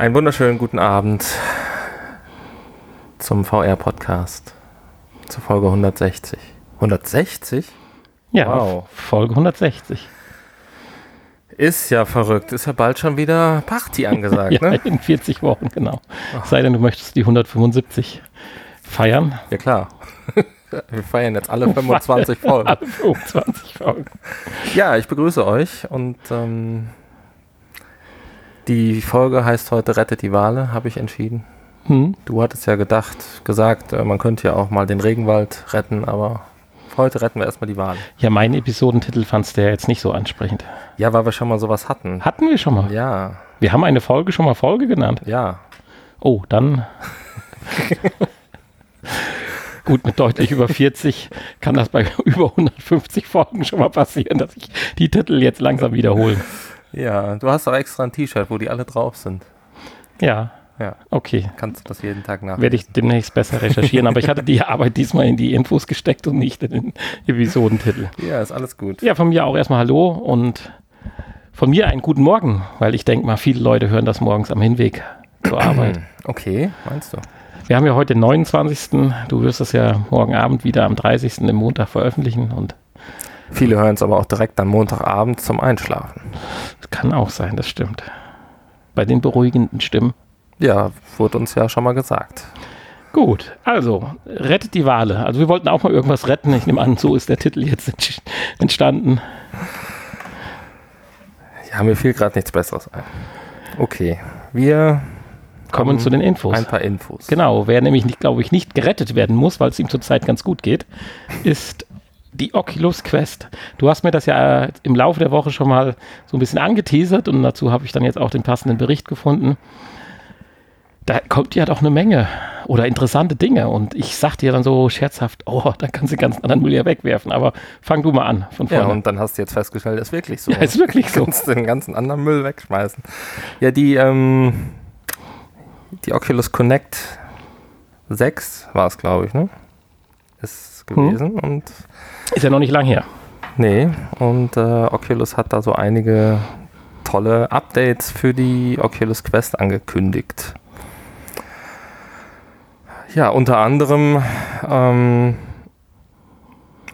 Einen wunderschönen guten Abend zum VR-Podcast. Zur Folge 160. 160? Ja, Wow. Folge 160. Ist ja verrückt. Ist ja bald schon wieder Party angesagt, ja, ne? in 40 Wochen, genau. Sei denn, du möchtest die 175 feiern. Ja, klar. Wir feiern jetzt alle 25 Folgen. Alle 25 Folgen. Ja, ich begrüße euch und ähm, die Folge heißt heute Rettet die Wale, habe ich entschieden. Hm? Du hattest ja gedacht, gesagt, äh, man könnte ja auch mal den Regenwald retten, aber heute retten wir erstmal die Wale. Ja, meinen Episodentitel fandst du ja jetzt nicht so ansprechend. Ja, weil wir schon mal sowas hatten. Hatten wir schon mal. Ja, Wir haben eine Folge schon mal Folge genannt. ja. Oh, dann. Gut, mit deutlich über 40 kann das bei über 150 Folgen schon mal passieren, dass ich die Titel jetzt langsam wiederhole. Ja, du hast auch extra ein T-Shirt, wo die alle drauf sind. Ja, Ja, okay. kannst du das jeden Tag nach. Werde ich demnächst besser recherchieren, aber ich hatte die Arbeit diesmal in die Infos gesteckt und nicht in den Episodentitel. Ja, ist alles gut. Ja, von mir auch erstmal Hallo und von mir einen guten Morgen, weil ich denke mal, viele Leute hören das morgens am Hinweg zur Arbeit. Okay, meinst du? Wir haben ja heute den 29. Du wirst es ja morgen Abend wieder am 30. im Montag veröffentlichen und Viele hören es aber auch direkt am Montagabend zum Einschlafen. es kann auch sein, das stimmt. Bei den beruhigenden Stimmen. Ja, wurde uns ja schon mal gesagt. Gut, also rettet die Wale. Also wir wollten auch mal irgendwas retten. Ich nehme an, so ist der Titel jetzt entstanden. Ja, mir fiel gerade nichts Besseres ein. Okay, wir Kommen zu den Infos. ein paar Infos. Genau, wer nämlich, glaube ich, nicht gerettet werden muss, weil es ihm zurzeit ganz gut geht, ist die Oculus Quest. Du hast mir das ja äh, im Laufe der Woche schon mal so ein bisschen angeteasert und dazu habe ich dann jetzt auch den passenden Bericht gefunden. Da kommt ja doch eine Menge oder interessante Dinge und ich sagte dir dann so scherzhaft, oh, da kannst du ganz anderen Müll ja wegwerfen, aber fang du mal an von Ja, vorne. und dann hast du jetzt festgestellt, ist wirklich so. Ja, ist wirklich so. kannst du den ganzen anderen Müll wegschmeißen. Ja, die, ähm, die Oculus Connect 6 war es, glaube ich, ne? Ist gewesen und Ist ja noch nicht lang her. nee, und äh, Oculus hat da so einige tolle Updates für die Oculus Quest angekündigt. Ja, unter anderem ähm,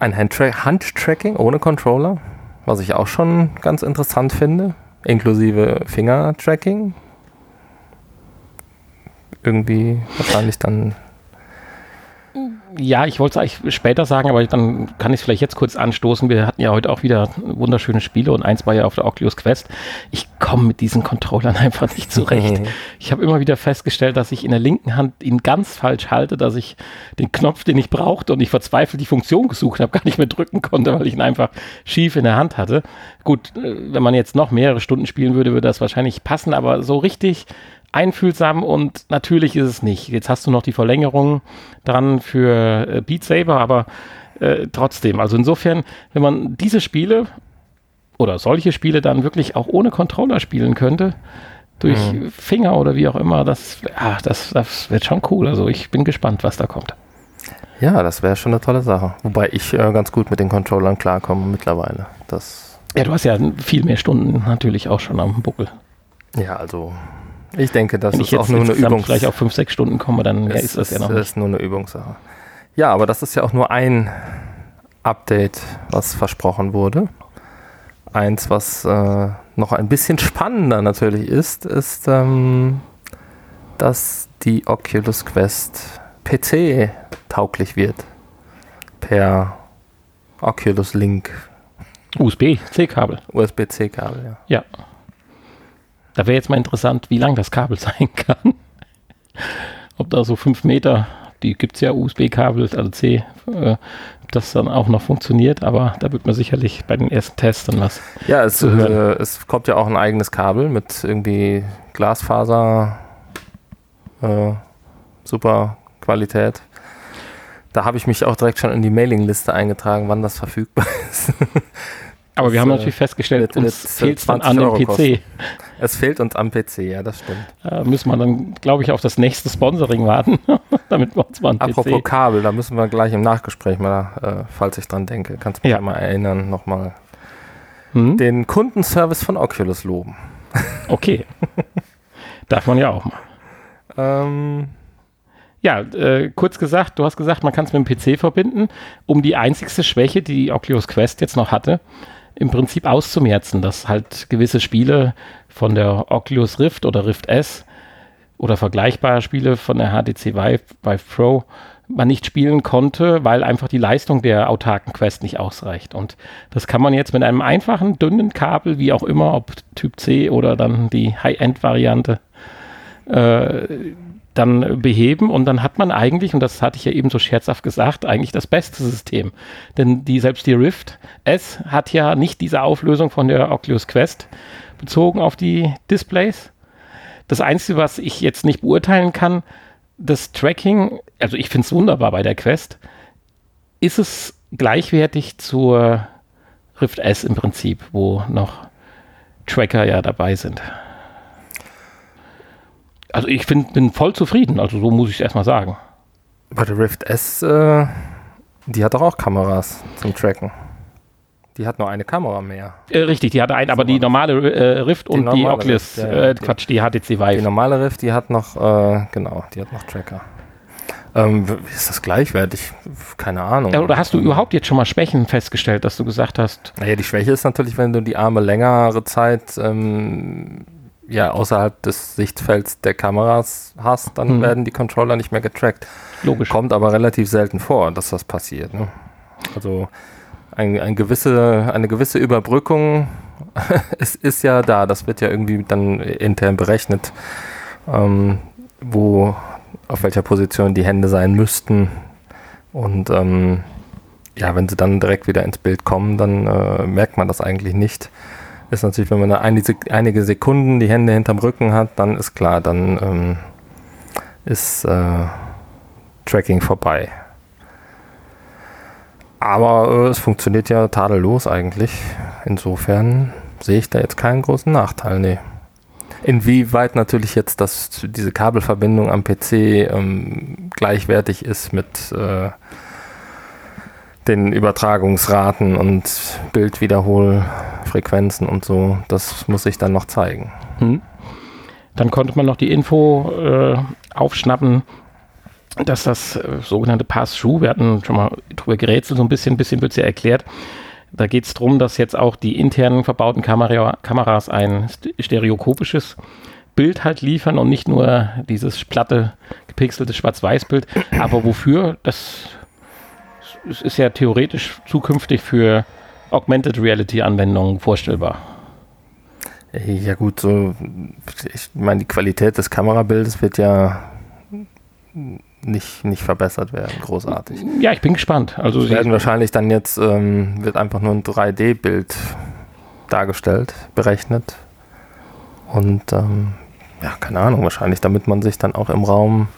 ein Handtra Handtracking ohne Controller, was ich auch schon ganz interessant finde, inklusive Fingertracking. Irgendwie wahrscheinlich dann Ja, ich wollte es eigentlich später sagen, aber dann kann ich es vielleicht jetzt kurz anstoßen. Wir hatten ja heute auch wieder wunderschöne Spiele und eins war ja auf der Oculus Quest. Ich komme mit diesen Controllern einfach nicht zurecht. Ich habe immer wieder festgestellt, dass ich in der linken Hand ihn ganz falsch halte, dass ich den Knopf, den ich brauchte und ich verzweifelt die Funktion gesucht habe, gar nicht mehr drücken konnte, weil ich ihn einfach schief in der Hand hatte. Gut, äh, wenn man jetzt noch mehrere Stunden spielen würde, würde das wahrscheinlich passen, aber so richtig einfühlsam und natürlich ist es nicht. Jetzt hast du noch die Verlängerung dran für äh, Beat Saber, aber äh, trotzdem, also insofern, wenn man diese Spiele oder solche Spiele dann wirklich auch ohne Controller spielen könnte, durch Finger oder wie auch immer, das, ja, das, das wird schon cool. Also ich bin gespannt, was da kommt. Ja, das wäre schon eine tolle Sache. Wobei ich äh, ganz gut mit den Controllern klarkomme mittlerweile. Das, Ja, du hast ja viel mehr Stunden natürlich auch schon am Buckel. ja, also ich denke, das Wenn ich ist auch nur eine Übung. vielleicht auf fünf, sechs Stunden komme, dann ja, ist das ja noch nicht. ist nur eine Übungssache. Ja, aber das ist ja auch nur ein Update, was versprochen wurde. Eins, was äh, noch ein bisschen spannender natürlich ist, ist, ähm, dass die Oculus Quest PC tauglich wird. Per Oculus Link USB-C-Kabel. USB-C-Kabel, ja. Ja. Da wäre jetzt mal interessant, wie lang das Kabel sein kann. Ob da so fünf Meter, die gibt es ja USB-Kabel, also C, äh, ob das dann auch noch funktioniert, aber da wird man sicherlich bei den ersten Tests dann was. Ja, es, äh, es kommt ja auch ein eigenes Kabel mit irgendwie Glasfaser, äh, super Qualität. Da habe ich mich auch direkt schon in die Mailingliste eingetragen, wann das verfügbar ist. Aber wir haben äh, natürlich festgestellt, uns fehlt es dann 20 an dem PC. kosten. es fehlt uns am PC, ja, das stimmt. Da müssen wir dann, glaube ich, auf das nächste Sponsoring warten, damit wir uns mal einen Apropos PC... Kabel, da müssen wir gleich im Nachgespräch mal, äh, falls ich dran denke, kannst du mich Ja. mal erinnern, nochmal Hm? den Kundenservice von Oculus loben. Okay. Darf man ja auch mal. Ähm, ja, äh, kurz gesagt, du hast gesagt, man kann es mit dem PC verbinden, um die einzigste Schwäche, die Oculus Quest jetzt noch hatte, im Prinzip auszumerzen, dass halt gewisse Spiele von der Oculus Rift oder Rift S oder vergleichbare Spiele von der HTC Vive, Vive Pro man nicht spielen konnte, weil einfach die Leistung der autarken Quest nicht ausreicht. Und das kann man jetzt mit einem einfachen, dünnen Kabel, wie auch immer, ob Typ C oder dann die High-End-Variante, äh, dann beheben und dann hat man eigentlich, und das hatte ich ja eben so scherzhaft gesagt, eigentlich das beste System. Denn die, selbst die Rift S hat ja nicht diese Auflösung von der Oculus Quest bezogen auf die Displays. Das Einzige, was ich jetzt nicht beurteilen kann, das Tracking, also ich finde es wunderbar bei der Quest, ist es gleichwertig zur Rift S im Prinzip, wo noch Tracker ja dabei sind. Also ich find, bin voll zufrieden, also so muss ich es erstmal sagen. Bei der Rift S, äh, die hat doch auch Kameras zum Tracken. Die hat nur eine Kamera mehr. Äh, richtig, die hatte eine, aber die normale äh, Rift die und normale die Oculus, Rift, ja, äh, Quatsch, die HTC Vive. Die normale Rift, die hat noch, äh, genau, die hat noch Tracker. Ähm, ist das gleichwertig? Keine Ahnung. Oder hast du überhaupt jetzt schon mal Schwächen festgestellt, dass du gesagt hast? Naja, die Schwäche ist natürlich, wenn du die Arme längere Zeit ähm, ja, außerhalb des Sichtfelds der Kameras hast, dann hm. werden die Controller nicht mehr getrackt. Logisch. Kommt aber relativ selten vor, dass das passiert. Ne? Also ein, ein gewisse, eine gewisse Überbrückung ist, ist ja da. Das wird ja irgendwie dann intern berechnet, ähm, wo, auf welcher Position die Hände sein müssten. Und ähm, ja, wenn sie dann direkt wieder ins Bild kommen, dann äh, merkt man das eigentlich nicht. Ist natürlich, wenn man einige, einige Sekunden die Hände hinterm Rücken hat, dann ist klar, dann ähm, ist äh, Tracking vorbei. Aber äh, es funktioniert ja tadellos eigentlich. Insofern sehe ich da jetzt keinen großen Nachteil. Nee. Inwieweit natürlich jetzt das, diese Kabelverbindung am PC ähm, gleichwertig ist mit äh, den Übertragungsraten und Bildwiederholfrequenzen und so, das muss ich dann noch zeigen. Hm. Dann konnte man noch die Info äh, aufschnappen, dass das äh, sogenannte Pass-Through, wir hatten schon mal drüber gerätselt, so ein bisschen, bisschen wird es ja erklärt. Da geht es darum, dass jetzt auch die internen verbauten Kamera Kameras ein stereokopisches Bild halt liefern und nicht nur dieses platte, gepixelte Schwarz-Weiß-Bild. Aber wofür? Das, das ist ja theoretisch zukünftig für Augmented Reality-Anwendungen vorstellbar. Ja gut, so ich meine, die Qualität des Kamerabildes wird ja nicht, nicht verbessert werden, großartig. Ja, ich bin gespannt. Also Sie werden wahrscheinlich dann jetzt, ähm, wird einfach nur ein 3D-Bild dargestellt, berechnet. Und ähm, ja, keine Ahnung, wahrscheinlich, damit man sich dann auch im Raum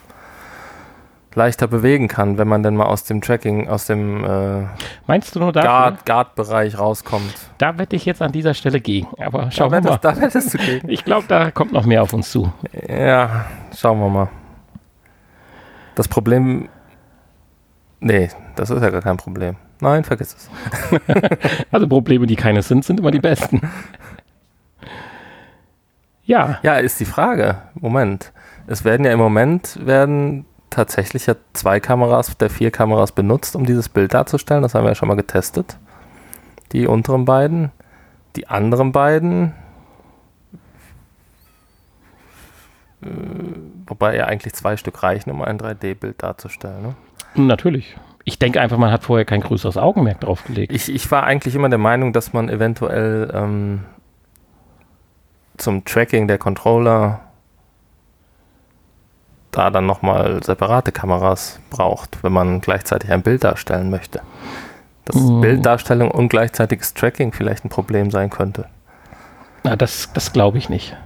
leichter bewegen kann, wenn man denn mal aus dem Tracking, aus dem äh, Meinst du nur Guard, Guard-Bereich rauskommt. Da wette ich jetzt an dieser Stelle gegen. Aber schauen wir mal. Da wettest du gegen. Ich glaube, da kommt noch mehr auf uns zu. Ja, schauen wir mal. Das Problem. Nee, das ist ja gar kein Problem. Nein, vergiss es. also Probleme, die keine sind, sind immer die besten. Ja. Ja, ist die Frage. Moment. Es werden ja im Moment werden tatsächlich ja zwei Kameras der vier Kameras benutzt, um dieses Bild darzustellen. Das haben wir ja schon mal getestet. Die unteren beiden. Die anderen beiden Äh, wobei ja eigentlich zwei Stück reichen, um ein 3D-Bild darzustellen. Ne? Natürlich. Ich denke einfach, man hat vorher kein größeres Augenmerk drauf gelegt. Ich, ich war eigentlich immer der Meinung, dass man eventuell ähm, zum Tracking der Controller da dann nochmal separate Kameras braucht, wenn man gleichzeitig ein Bild darstellen möchte. Dass mm. Bilddarstellung und gleichzeitiges Tracking vielleicht ein Problem sein könnte. Na, das, das glaube ich nicht.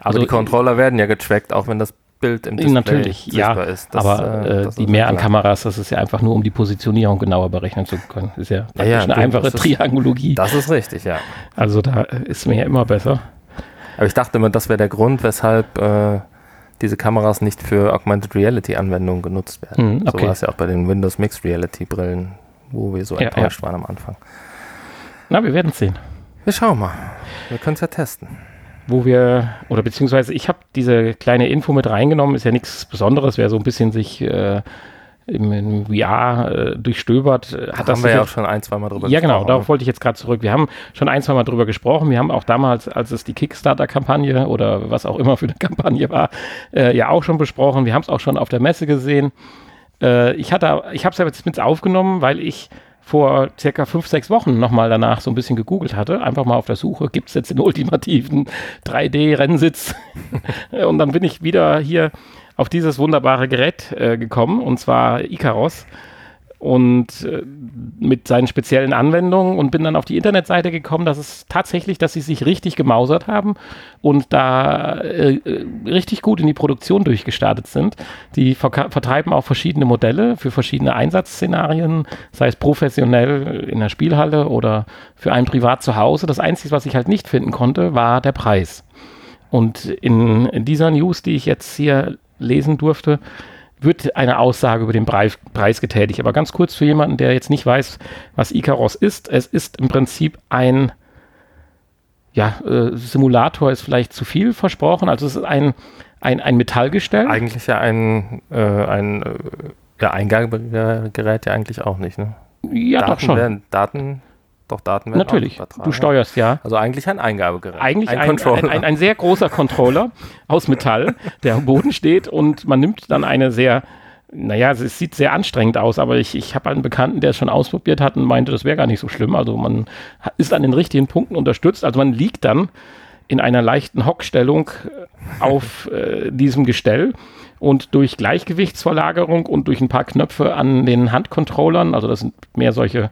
Also die Controller werden ja getrackt, auch wenn das Bild im Display natürlich, ja, ist. Das, aber äh, äh die mehr an Kameras, das ist ja einfach nur, um die Positionierung genauer berechnen zu können. Das ist ja, ja, ja eine einfache ist, Triangologie. Das ist richtig, ja. Also da ist mir ja immer besser. Aber ich dachte immer, das wäre der Grund, weshalb äh, diese Kameras nicht für Augmented Reality Anwendungen genutzt werden. Hm, okay. So war es ja auch bei den Windows Mixed Reality Brillen, wo wir so ja, enttäuscht waren am Anfang. Na, wir werden es sehen. Wir schauen mal. Wir können es ja testen. wo wir, oder beziehungsweise ich habe diese kleine Info mit reingenommen, ist ja nichts Besonderes, wer so ein bisschen sich äh, im, im VR äh, durchstöbert, äh, hat da das haben wir ja auch schon ein, zwei Mal drüber ja, genau, darauf wollte ich jetzt gerade zurück. Wir haben schon ein, zwei Mal drüber gesprochen. Wir haben auch damals, als es die Kickstarter-Kampagne oder was auch immer für eine Kampagne war, äh, ja auch schon besprochen. Wir haben es auch schon auf der Messe gesehen. Äh, ich hatte, ich habe es jetzt mit aufgenommen, weil ich vor circa fünf, sechs Wochen nochmal danach so ein bisschen gegoogelt hatte, einfach mal auf der Suche, gibt es jetzt den ultimativen 3D-Rennsitz? und dann bin ich wieder hier auf dieses wunderbare Gerät äh, gekommen, und zwar Icaros und äh, mit seinen speziellen Anwendungen und bin dann auf die Internetseite gekommen, dass es tatsächlich, dass sie sich richtig gemausert haben und da äh, äh richtig gut in die Produktion durchgestartet sind. Die vertreiben auch verschiedene Modelle für verschiedene Einsatzszenarien, sei es professionell in der Spielhalle oder für einen privat zu Hause. Das Einzige, was ich halt nicht finden konnte, war der Preis. Und in dieser News, die ich jetzt hier lesen durfte, wird eine Aussage über den Preis, Preis getätigt. Aber ganz kurz für jemanden, der jetzt nicht weiß, was Icaros ist. Es ist im Prinzip ein ja, äh, Simulator ist vielleicht zu viel versprochen. Also es ist ein, ein, ein Metallgestell. Eigentlich ja ein, äh, ein äh, ja, Eingabegerät ja eigentlich auch nicht, ne? Ja, Daten doch schon. Werden, Daten doch Daten werden Natürlich. Du steuerst ja. Also eigentlich ein Eingabegerät. Eigentlich ein, ein, ein, ein, sehr großer Controller aus Metall, der am Boden steht und man nimmt dann eine sehr naja, es sieht sehr anstrengend aus, aber ich, ich habe einen Bekannten, der es schon ausprobiert hat und meinte, das wäre gar nicht so schlimm. Also man ist an den richtigen Punkten unterstützt. Also man liegt dann in einer leichten Hockstellung auf äh, diesem Gestell und durch Gleichgewichtsverlagerung und durch ein paar Knöpfe an den Handcontrollern, also das sind mehr solche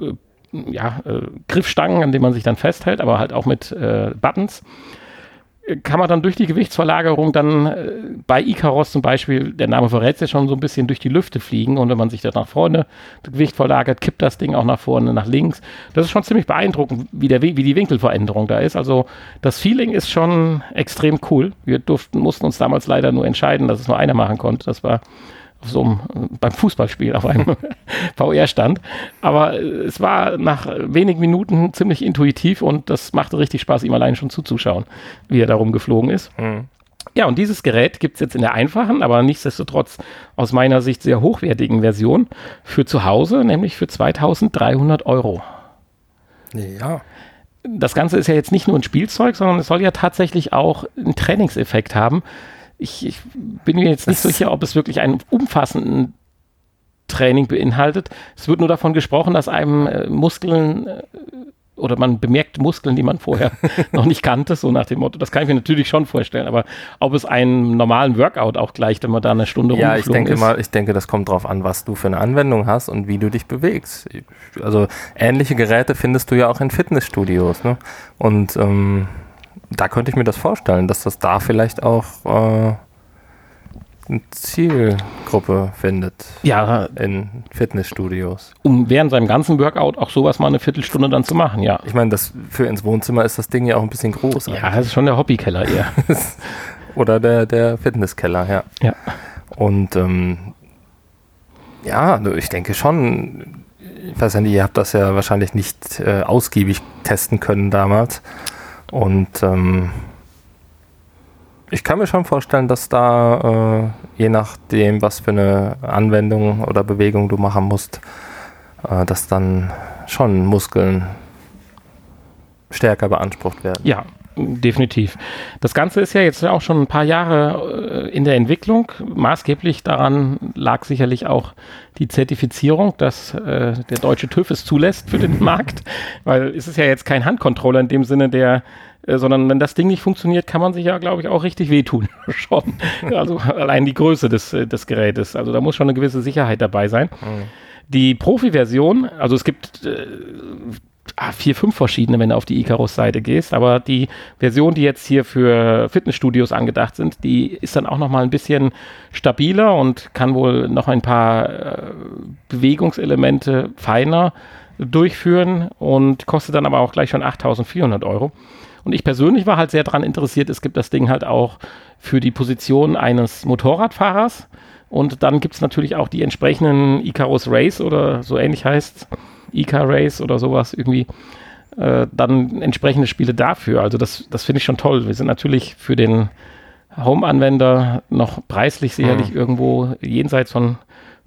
äh, ja, äh, Griffstangen, an denen man sich dann festhält, aber halt auch mit äh, Buttons, kann man dann durch die Gewichtsverlagerung dann äh, bei Icaros zum Beispiel, der Name verrät es ja schon so ein bisschen durch die Lüfte fliegen und wenn man sich da nach vorne das Gewicht verlagert, kippt das Ding auch nach vorne, nach links. Das ist schon ziemlich beeindruckend, wie, der, wie die Winkelveränderung da ist. Also das Feeling ist schon extrem cool. Wir durften, mussten uns damals leider nur entscheiden, dass es nur einer machen konnte. Das war so einem, beim Fußballspiel auf einem VR-Stand. Aber es war nach wenigen Minuten ziemlich intuitiv und das machte richtig Spaß, ihm allein schon zuzuschauen, wie er darum geflogen ist. Mhm. Ja, und dieses Gerät gibt es jetzt in der einfachen, aber nichtsdestotrotz aus meiner Sicht sehr hochwertigen Version für zu Hause, nämlich für 2300 Euro. Ja. Das Ganze ist ja jetzt nicht nur ein Spielzeug, sondern es soll ja tatsächlich auch einen Trainingseffekt haben ich, ich bin mir jetzt nicht sicher, ob es wirklich einen umfassenden Training beinhaltet. Es wird nur davon gesprochen, dass einem äh, Muskeln äh, oder man bemerkt Muskeln, die man vorher noch nicht kannte, so nach dem Motto. Das kann ich mir natürlich schon vorstellen, aber ob es einen normalen Workout auch gleicht, wenn man da eine Stunde Ja, ich denke ist. mal, ich denke, das kommt drauf an, was du für eine Anwendung hast und wie du dich bewegst. Also ähnliche Geräte findest du ja auch in Fitnessstudios, ne? Und ähm, da könnte ich mir das vorstellen, dass das da vielleicht auch äh, eine Zielgruppe findet. Ja. In Fitnessstudios. Um während seinem ganzen Workout auch sowas mal eine Viertelstunde dann zu machen, ja. Ich meine, das für ins Wohnzimmer ist das Ding ja auch ein bisschen groß. Ja, das ist schon der Hobbykeller eher. Oder der, der Fitnesskeller, ja. Ja. Und ähm, ja, ich denke schon, ich weiß ja nicht, ihr habt das ja wahrscheinlich nicht äh, ausgiebig testen können damals. Und ähm, ich kann mir schon vorstellen, dass da, äh, je nachdem, was für eine Anwendung oder Bewegung du machen musst, äh, dass dann schon Muskeln stärker beansprucht werden. Ja, definitiv. Das Ganze ist ja jetzt auch schon ein paar Jahre äh, in der Entwicklung. Maßgeblich daran lag sicherlich auch die Zertifizierung, dass äh, der deutsche TÜV es zulässt für den Markt, weil es ist ja jetzt kein Handcontroller in dem Sinne, der äh, sondern wenn das Ding nicht funktioniert, kann man sich ja, glaube ich, auch richtig wehtun. schon. Also allein die Größe des, äh, des Gerätes. Also da muss schon eine gewisse Sicherheit dabei sein. Mhm. Die Profi-Version, also es gibt äh, ah, vier, fünf verschiedene, wenn du auf die Icarus-Seite gehst, aber die Version, die jetzt hier für Fitnessstudios angedacht sind, die ist dann auch nochmal ein bisschen stabiler und kann wohl noch ein paar äh, Bewegungselemente feiner durchführen und kostet dann aber auch gleich schon 8400 Euro. Und ich persönlich war halt sehr daran interessiert, es gibt das Ding halt auch für die Position eines Motorradfahrers. Und dann gibt es natürlich auch die entsprechenden Icarus Race oder so ähnlich heißt Icar Race oder sowas irgendwie. äh, dann entsprechende Spiele dafür. Also das, das finde ich schon toll. Wir sind natürlich für den Home-Anwender noch preislich sicherlich mhm. irgendwo jenseits von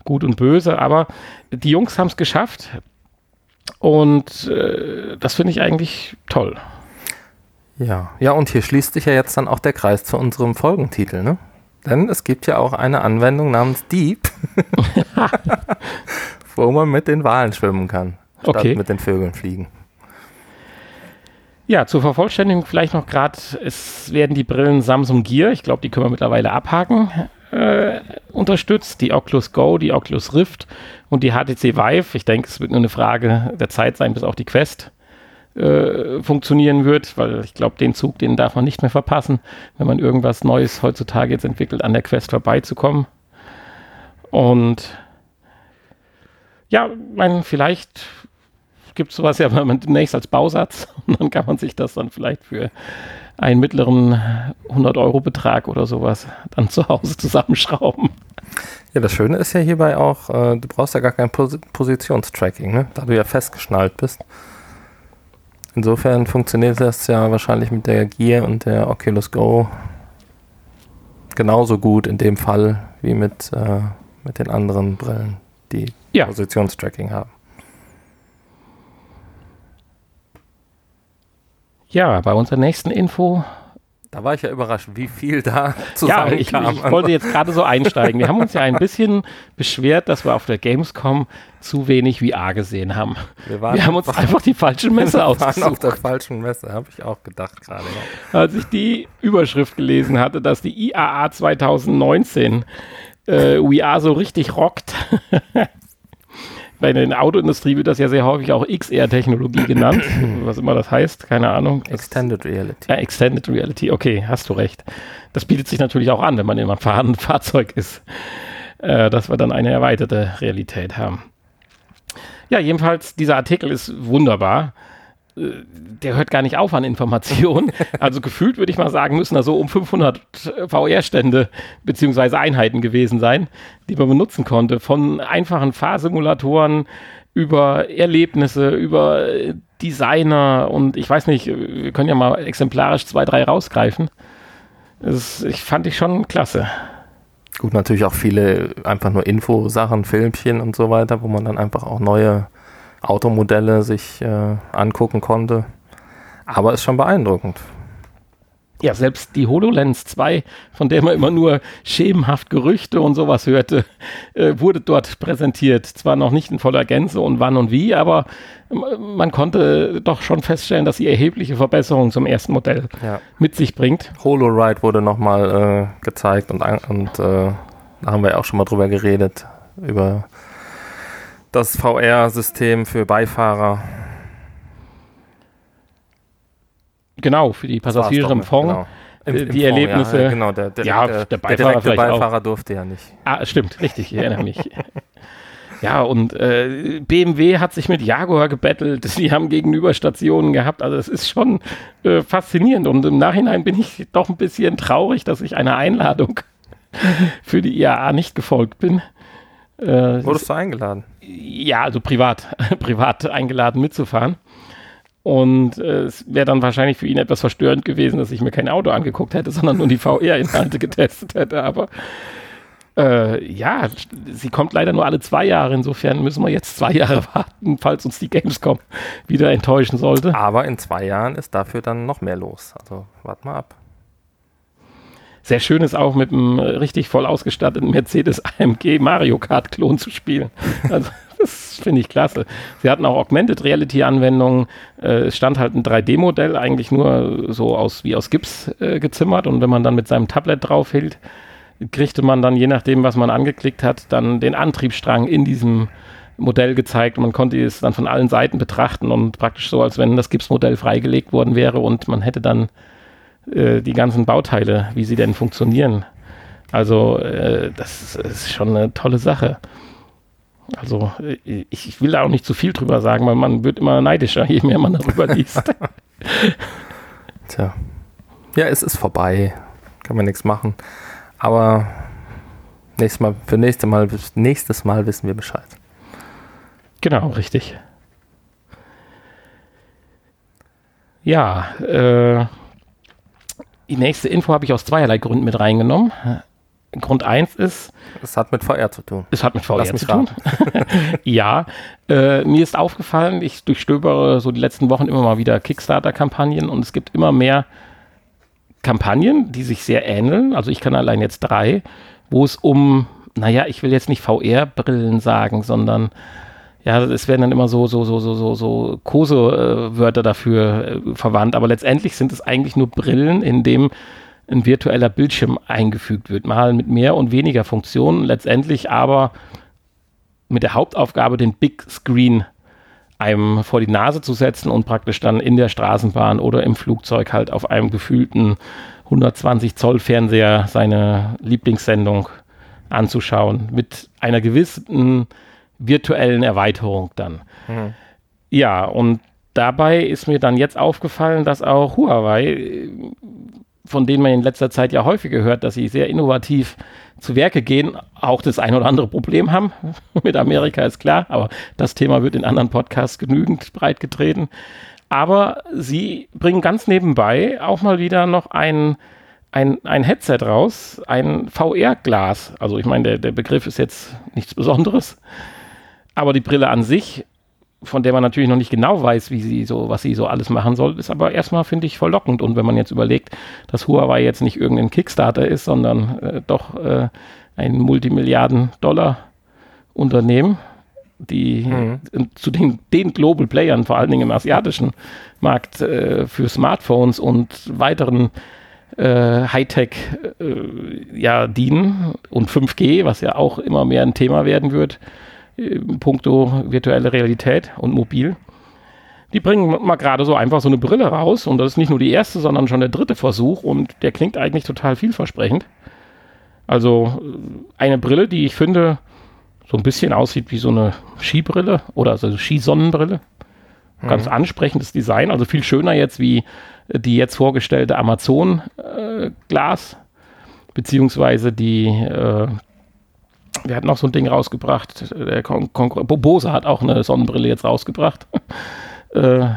gut und böse, aber die Jungs haben es geschafft und äh, das finde ich eigentlich toll. Ja, ja, und hier schließt sich ja jetzt dann auch der Kreis zu unserem Folgentitel, ne? Denn es gibt ja auch eine Anwendung namens Deep, wo man mit den Walen schwimmen kann, statt okay. mit den Vögeln fliegen. Ja, zur Vervollständigung vielleicht noch gerade, es werden die Brillen Samsung Gear, ich glaube, die können wir mittlerweile abhaken, äh, unterstützt, die Oculus Go, die Oculus Rift und die HTC Vive. Ich denke, es wird nur eine Frage der Zeit sein, bis auch die Quest äh, funktionieren wird, weil ich glaube, den Zug, den darf man nicht mehr verpassen, wenn man irgendwas Neues heutzutage jetzt entwickelt, an der Quest vorbeizukommen. Und ja, mein, vielleicht gibt es sowas ja demnächst als Bausatz und dann kann man sich das dann vielleicht für einen mittleren 100-Euro-Betrag oder sowas dann zu Hause zusammenschrauben. Ja, das Schöne ist ja hierbei auch, äh, du brauchst ja gar kein Pos Positionstracking, ne? da du ja festgeschnallt bist. Insofern funktioniert das ja wahrscheinlich mit der Gear und der Oculus Go genauso gut in dem Fall wie mit, äh, mit den anderen Brillen, die ja. Positionstracking haben. Ja, bei unserer nächsten Info. Da war ich ja überrascht, wie viel da zusammenkam. Ja, ich, ich wollte jetzt gerade so einsteigen. Wir haben uns ja ein bisschen beschwert, dass wir auf der Gamescom zu wenig VR gesehen haben. Wir, wir haben uns einfach die falsche Messe ausgesucht. Wir waren auf der falschen Messe, habe ich auch gedacht gerade. Als ich die Überschrift gelesen hatte, dass die IAA 2019 äh, VR so richtig rockt, bei der Autoindustrie wird das ja sehr häufig auch XR-Technologie genannt, was immer das heißt, keine Ahnung. Extended Reality. Ja, Extended Reality, okay, hast du recht. Das bietet sich natürlich auch an, wenn man in einem fahrenden Fahrzeug ist, äh, dass wir dann eine erweiterte Realität haben. Ja, jedenfalls, dieser Artikel ist wunderbar. Äh, der hört gar nicht auf an Informationen. Also gefühlt würde ich mal sagen, müssen da so um 500 VR-Stände beziehungsweise Einheiten gewesen sein, die man benutzen konnte. Von einfachen Fahrsimulatoren über Erlebnisse, über Designer und ich weiß nicht, wir können ja mal exemplarisch zwei, drei rausgreifen. Das ich fand ich schon klasse. Gut, natürlich auch viele einfach nur Infosachen, Filmchen und so weiter, wo man dann einfach auch neue Automodelle sich äh, angucken konnte. Aber ist schon beeindruckend. Ja, selbst die HoloLens 2, von der man immer nur schemenhaft Gerüchte und sowas hörte, äh, wurde dort präsentiert. Zwar noch nicht in voller Gänze und wann und wie, aber man konnte doch schon feststellen, dass sie erhebliche Verbesserungen zum ersten Modell ja. mit sich bringt. HoloRide wurde nochmal äh, gezeigt und, und äh, da haben wir ja auch schon mal drüber geredet, über das VR-System für Beifahrer. Genau, für die Passagiere im Fond. Genau. Im, im die Fond, Erlebnisse. Ja, genau, der, der, ja, der, der Beifahrer, der Beifahrer durfte ja nicht. Ah, stimmt, richtig, ich erinnere mich. Ja, und äh, BMW hat sich mit Jaguar gebettelt. Sie haben Gegenüberstationen gehabt. Also es ist schon äh, faszinierend. Und im Nachhinein bin ich doch ein bisschen traurig, dass ich einer Einladung für die IAA nicht gefolgt bin. Äh, Wurdest du eingeladen? Ja, also privat, privat eingeladen mitzufahren. Und äh, es wäre dann wahrscheinlich für ihn etwas verstörend gewesen, dass ich mir kein Auto angeguckt hätte, sondern nur die VR-Inhalte getestet hätte. Aber äh, ja, sie kommt leider nur alle zwei Jahre. Insofern müssen wir jetzt zwei Jahre warten, falls uns die Gamescom wieder enttäuschen sollte. Aber in zwei Jahren ist dafür dann noch mehr los. Also wart mal ab. Sehr schön ist auch mit einem richtig voll ausgestatteten Mercedes AMG Mario Kart Klon zu spielen. Also das finde ich klasse. Sie hatten auch Augmented Reality Anwendungen. Äh, es stand halt ein 3D-Modell, eigentlich nur so aus wie aus Gips äh, gezimmert. Und wenn man dann mit seinem Tablet draufhielt, kriegte man dann, je nachdem, was man angeklickt hat, dann den Antriebsstrang in diesem Modell gezeigt und man konnte es dann von allen Seiten betrachten und praktisch so, als wenn das Gipsmodell freigelegt worden wäre und man hätte dann äh, die ganzen Bauteile, wie sie denn funktionieren. Also äh, das ist schon eine tolle Sache. Also äh, ich, ich, will da auch nicht zu viel drüber sagen, weil man wird immer neidischer, je mehr man darüber liest. Tja. Ja, es ist vorbei. Kann man nichts machen. Aber nächstes Mal, für nächstes Mal, nächstes Mal wissen wir Bescheid. Genau, richtig. Ja, äh, die nächste Info habe ich aus zweierlei Gründen mit reingenommen. Grund 1 ist. Es hat mit VR zu tun. Es hat mit VR zu tun. ja. Äh, mir ist aufgefallen, ich durchstöbere so die letzten Wochen immer mal wieder Kickstarter-Kampagnen und es gibt immer mehr Kampagnen, die sich sehr ähneln. Also ich kann allein jetzt drei, wo es um, naja, ich will jetzt nicht VR-Brillen sagen, sondern ja, es werden dann immer so, so, so, so, so, so Kose-Wörter dafür äh, verwandt, aber letztendlich sind es eigentlich nur Brillen, in dem ein virtueller Bildschirm eingefügt wird, mal mit mehr und weniger Funktionen, letztendlich aber mit der Hauptaufgabe, den Big Screen einem vor die Nase zu setzen und praktisch dann in der Straßenbahn oder im Flugzeug halt auf einem gefühlten 120 Zoll Fernseher seine Lieblingssendung anzuschauen. Mit einer gewissen virtuellen Erweiterung dann. Mhm. Ja, und dabei ist mir dann jetzt aufgefallen, dass auch Huawei von denen man in letzter Zeit ja häufig gehört, dass sie sehr innovativ zu Werke gehen, auch das ein oder andere Problem haben. Mit Amerika ist klar, aber das Thema wird in anderen Podcasts genügend breit getreten. Aber sie bringen ganz nebenbei auch mal wieder noch ein, ein, ein Headset raus, ein VR-Glas. Also ich meine, der, der Begriff ist jetzt nichts Besonderes. Aber die Brille an sich von der man natürlich noch nicht genau weiß, wie sie so, was sie so alles machen soll, ist aber erstmal, finde ich, verlockend. Und wenn man jetzt überlegt, dass Huawei jetzt nicht irgendein Kickstarter ist, sondern äh, doch äh, ein Multimilliarden-Dollar-Unternehmen, die mhm. zu den, den Global Playern, vor allen Dingen im asiatischen Markt, äh, für Smartphones und weiteren äh, Hightech äh, ja, dienen und 5G, was ja auch immer mehr ein Thema werden wird, puncto virtuelle Realität und mobil. Die bringen mal gerade so einfach so eine Brille raus und das ist nicht nur die erste, sondern schon der dritte Versuch und der klingt eigentlich total vielversprechend. Also äh, eine Brille, die ich finde so ein bisschen aussieht wie so eine Skibrille oder so eine Skisonnenbrille. Ganz mhm. ansprechendes Design, also viel schöner jetzt wie die jetzt vorgestellte Amazon äh, Glas beziehungsweise die äh, wir hatten noch so ein Ding rausgebracht. Der Kon Kon Bose hat auch eine Sonnenbrille jetzt rausgebracht. äh,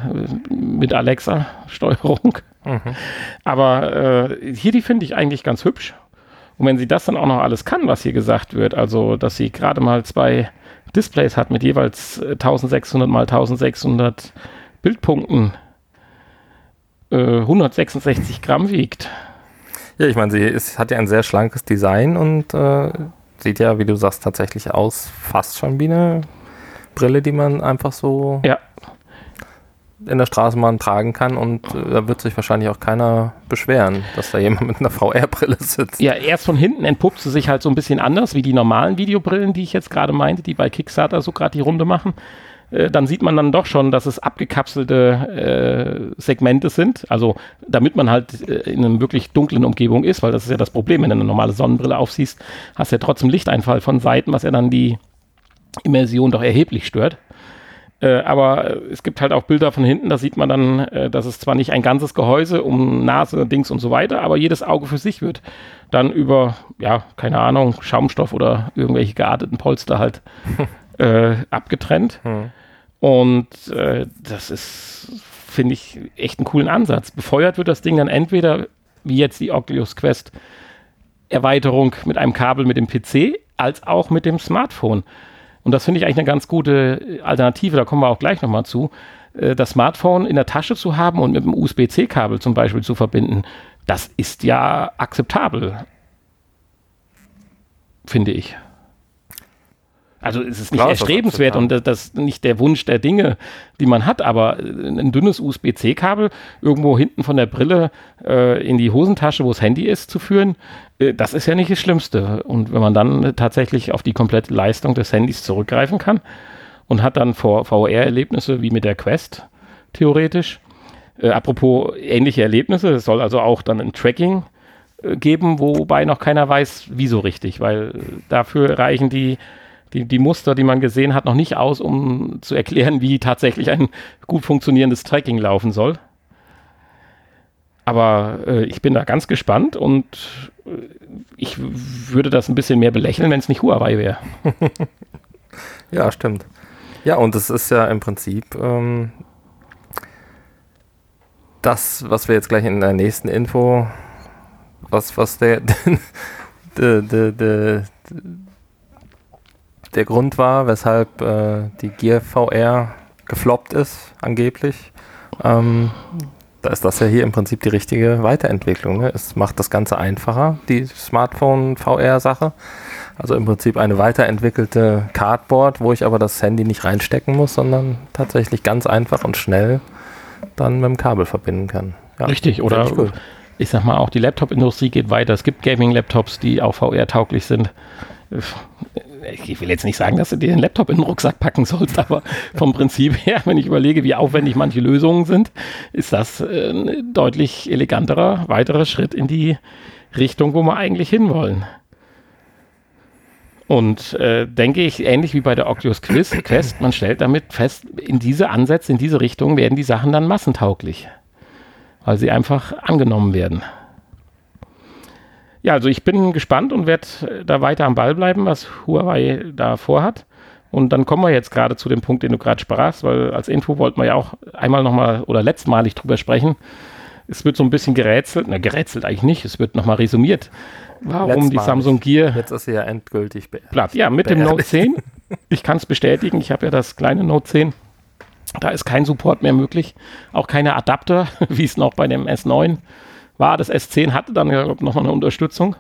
mit Alexa-Steuerung. Mhm. Aber äh, hier, die finde ich eigentlich ganz hübsch. Und wenn sie das dann auch noch alles kann, was hier gesagt wird, also dass sie gerade mal zwei Displays hat mit jeweils 1600 mal 1600 Bildpunkten, äh, 166 Gramm wiegt. Ja, ich meine, sie ist, hat ja ein sehr schlankes Design und äh, sieht ja, wie du sagst, tatsächlich aus, fast schon wie eine Brille, die man einfach so ja. in der Straßenbahn tragen kann und äh, da wird sich wahrscheinlich auch keiner beschweren, dass da jemand mit einer VR-Brille sitzt. Ja, erst von hinten entpuppt sie sich halt so ein bisschen anders wie die normalen Videobrillen, die ich jetzt gerade meinte, die bei Kickstarter so gerade die Runde machen. Äh, dann sieht man dann doch schon, dass es abgekapselte äh, Segmente sind. Also damit man halt äh, in einer wirklich dunklen Umgebung ist, weil das ist ja das Problem, wenn du eine normale Sonnenbrille aufsiehst, hast du ja trotzdem Lichteinfall von Seiten, was ja dann die Immersion doch erheblich stört. Äh, aber es gibt halt auch Bilder von hinten, da sieht man dann, äh, dass es zwar nicht ein ganzes Gehäuse um Nase, Dings und so weiter, aber jedes Auge für sich wird dann über, ja, keine Ahnung, Schaumstoff oder irgendwelche gearteten Polster halt äh, abgetrennt. Hm. Und äh, das ist, finde ich, echt einen coolen Ansatz. Befeuert wird das Ding dann entweder, wie jetzt die Oculus Quest Erweiterung mit einem Kabel mit dem PC, als auch mit dem Smartphone. Und das finde ich eigentlich eine ganz gute Alternative, da kommen wir auch gleich nochmal zu. Äh, das Smartphone in der Tasche zu haben und mit einem USB-C-Kabel zum Beispiel zu verbinden, das ist ja akzeptabel, finde ich. Also es ist nicht Klar, erstrebenswert und das, das nicht der Wunsch der Dinge, die man hat, aber ein dünnes USB-C-Kabel irgendwo hinten von der Brille äh, in die Hosentasche, wo das Handy ist, zu führen, äh, das ist ja nicht das Schlimmste. Und wenn man dann tatsächlich auf die komplette Leistung des Handys zurückgreifen kann und hat dann VR-Erlebnisse wie mit der Quest, theoretisch. Äh, apropos ähnliche Erlebnisse, es soll also auch dann ein Tracking äh, geben, wobei noch keiner weiß, wieso richtig, weil dafür reichen die die, die Muster, die man gesehen hat, noch nicht aus, um zu erklären, wie tatsächlich ein gut funktionierendes Tracking laufen soll. Aber äh, ich bin da ganz gespannt und äh, ich würde das ein bisschen mehr belächeln, wenn es nicht Huawei wäre. ja, stimmt. Ja, und es ist ja im Prinzip ähm, das, was wir jetzt gleich in der nächsten Info, was, was der, der, der, der, der Grund war, weshalb äh, die Gear VR gefloppt ist, angeblich. Ähm, da ist das ja hier im Prinzip die richtige Weiterentwicklung. Ne? Es macht das Ganze einfacher, die Smartphone-VR-Sache. Also im Prinzip eine weiterentwickelte Cardboard, wo ich aber das Handy nicht reinstecken muss, sondern tatsächlich ganz einfach und schnell dann mit dem Kabel verbinden kann. Ja, Richtig, oder ich, ich sag mal, auch die Laptop-Industrie geht weiter. Es gibt Gaming-Laptops, die auch VR-tauglich sind ich will jetzt nicht sagen, dass du dir den Laptop in den Rucksack packen sollst, aber vom Prinzip her, wenn ich überlege, wie aufwendig manche Lösungen sind, ist das äh, ein deutlich eleganterer weiterer Schritt in die Richtung, wo wir eigentlich hinwollen. Und äh, denke ich, ähnlich wie bei der Oculus Quiz, Quest, man stellt damit fest, in diese Ansätze, in diese Richtung werden die Sachen dann massentauglich, weil sie einfach angenommen werden. Ja, also ich bin gespannt und werde äh, da weiter am Ball bleiben, was Huawei da vorhat. Und dann kommen wir jetzt gerade zu dem Punkt, den du gerade sprachst, weil als Info wollten wir ja auch einmal nochmal oder letztmalig drüber sprechen. Es wird so ein bisschen gerätselt, na gerätselt eigentlich nicht, es wird nochmal resümiert, warum die Samsung Gear. Jetzt ist sie ja endgültig platt. Ja, mit dem Note 10. Ich kann es bestätigen, ich habe ja das kleine Note 10. Da ist kein Support mehr möglich, auch keine Adapter, wie es noch bei dem S9 war. Das S10 hatte dann ja nochmal eine Unterstützung,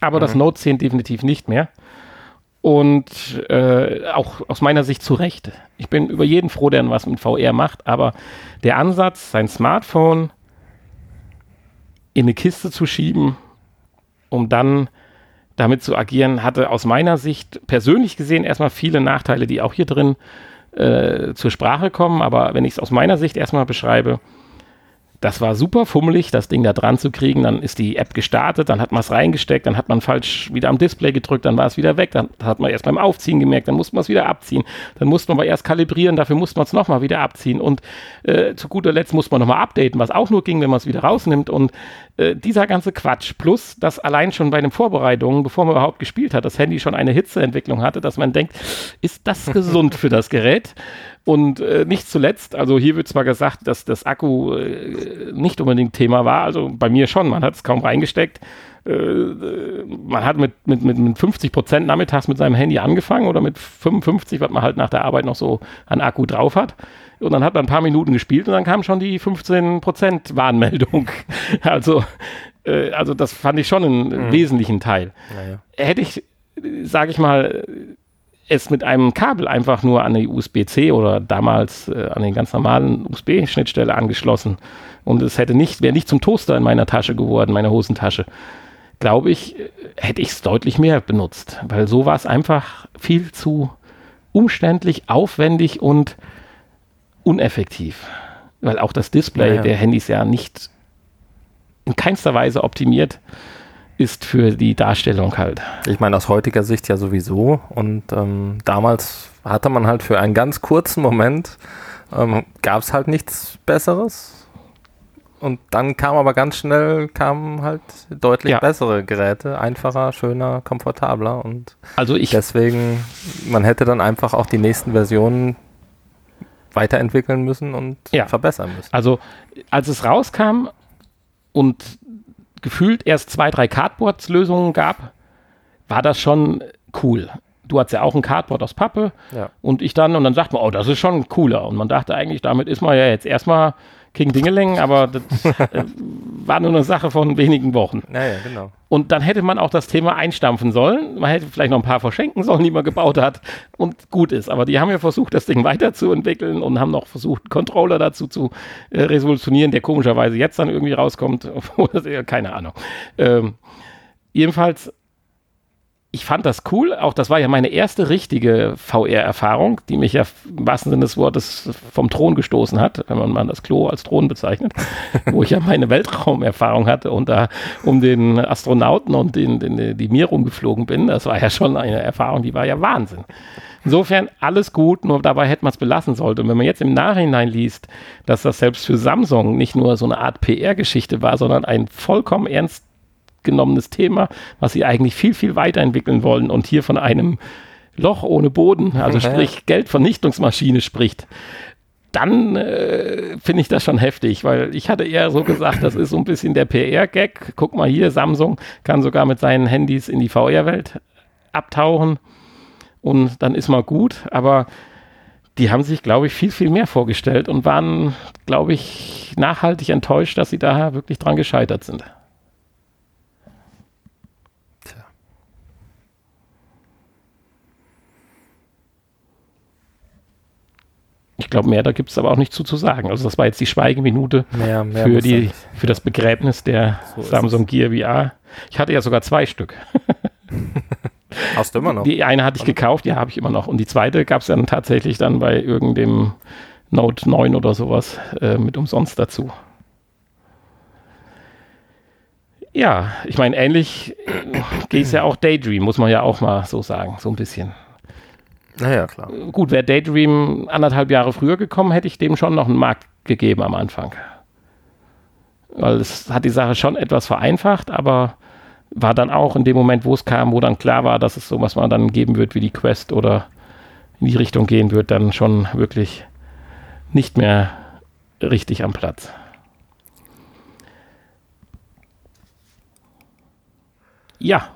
aber mhm. das Note 10 definitiv nicht mehr. Und äh, auch aus meiner Sicht zu Recht. Ich bin über jeden froh, der was mit VR macht, aber der Ansatz, sein Smartphone in eine Kiste zu schieben, um dann damit zu agieren, hatte aus meiner Sicht persönlich gesehen erstmal viele Nachteile, die auch hier drin äh, zur Sprache kommen. Aber wenn ich es aus meiner Sicht erstmal beschreibe, das war super fummelig, das Ding da dran zu kriegen. Dann ist die App gestartet, dann hat man es reingesteckt, dann hat man falsch wieder am Display gedrückt, dann war es wieder weg. Dann hat man erst beim Aufziehen gemerkt, dann musste man es wieder abziehen. Dann musste man aber erst kalibrieren, dafür musste man es nochmal wieder abziehen. Und äh, zu guter Letzt muss man nochmal updaten, was auch nur ging, wenn man es wieder rausnimmt. Und äh, dieser ganze Quatsch, plus dass allein schon bei den Vorbereitungen, bevor man überhaupt gespielt hat, das Handy schon eine Hitzeentwicklung hatte, dass man denkt, ist das gesund für das Gerät? Und äh, nicht zuletzt, also hier wird zwar gesagt, dass das Akku äh, nicht unbedingt Thema war, also bei mir schon, man hat es kaum reingesteckt. Äh, man hat mit, mit, mit, mit 50 Prozent nachmittags mit seinem Handy angefangen oder mit 55, was man halt nach der Arbeit noch so an Akku drauf hat. Und dann hat man ein paar Minuten gespielt und dann kam schon die 15 Prozent Warnmeldung. also, äh, also das fand ich schon einen mhm. wesentlichen Teil. Naja. Hätte ich, sage ich mal, es mit einem Kabel einfach nur an die USB-C oder damals äh, an den ganz normalen USB-Schnittstelle angeschlossen und es hätte nicht, wäre nicht zum Toaster in meiner Tasche geworden, meiner Hosentasche, glaube ich, hätte ich es deutlich mehr benutzt, weil so war es einfach viel zu umständlich, aufwendig und uneffektiv. Weil auch das Display ja, ja. der Handys ja nicht in keinster Weise optimiert ist für die Darstellung halt. Ich meine, aus heutiger Sicht ja sowieso. Und ähm, damals hatte man halt für einen ganz kurzen Moment, ähm, gab es halt nichts Besseres. Und dann kam aber ganz schnell, kamen halt deutlich ja. bessere Geräte, einfacher, schöner, komfortabler. Und also ich deswegen, man hätte dann einfach auch die nächsten Versionen weiterentwickeln müssen und ja. verbessern müssen. Also als es rauskam und gefühlt erst zwei, drei Cardboards-Lösungen gab, war das schon cool. Du hattest ja auch ein Cardboard aus Pappe ja. und ich dann, und dann sagt man, oh, das ist schon cooler. Und man dachte eigentlich, damit ist man ja jetzt erstmal King Dingeling, aber das äh, war nur eine Sache von wenigen Wochen. Naja, genau. Und dann hätte man auch das Thema einstampfen sollen. Man hätte vielleicht noch ein paar verschenken sollen, die man gebaut hat und gut ist. Aber die haben ja versucht, das Ding weiterzuentwickeln und haben noch versucht, einen Controller dazu zu äh, resolutionieren, der komischerweise jetzt dann irgendwie rauskommt. Keine Ahnung. Ähm, jedenfalls ich fand das cool. Auch das war ja meine erste richtige VR-Erfahrung, die mich ja im wahrsten Sinne des Wortes vom Thron gestoßen hat, wenn man mal das Klo als Thron bezeichnet, wo ich ja meine Weltraumerfahrung hatte und da um den Astronauten und den, den, die Mir rumgeflogen bin. Das war ja schon eine Erfahrung, die war ja Wahnsinn. Insofern alles gut, nur dabei hätte man es belassen sollen. Und wenn man jetzt im Nachhinein liest, dass das selbst für Samsung nicht nur so eine Art PR-Geschichte war, sondern ein vollkommen ernst genommenes Thema, was sie eigentlich viel, viel weiterentwickeln wollen und hier von einem Loch ohne Boden, also sprich Geldvernichtungsmaschine spricht, dann äh, finde ich das schon heftig, weil ich hatte eher so gesagt, das ist so ein bisschen der PR-Gag. Guck mal hier, Samsung kann sogar mit seinen Handys in die VR-Welt abtauchen und dann ist mal gut. Aber die haben sich, glaube ich, viel, viel mehr vorgestellt und waren, glaube ich, nachhaltig enttäuscht, dass sie da wirklich dran gescheitert sind. Ich glaube, mehr da gibt es aber auch nicht zu, zu sagen. Also das war jetzt die Schweigeminute mehr, mehr für, die, für das Begräbnis der so Samsung Gear VR. Ich hatte ja sogar zwei Stück. Hast du immer noch? Die eine hatte ich gekauft, ja, habe ich immer noch. Und die zweite gab es dann tatsächlich dann bei irgendeinem Note 9 oder sowas äh, mit umsonst dazu. Ja, ich meine, ähnlich äh, geht es ja auch Daydream, muss man ja auch mal so sagen, so ein bisschen. Naja, klar. Gut, wäre Daydream anderthalb Jahre früher gekommen, hätte ich dem schon noch einen Markt gegeben am Anfang. Weil es hat die Sache schon etwas vereinfacht, aber war dann auch in dem Moment, wo es kam, wo dann klar war, dass es so was man dann geben wird wie die Quest oder in die Richtung gehen wird, dann schon wirklich nicht mehr richtig am Platz. Ja,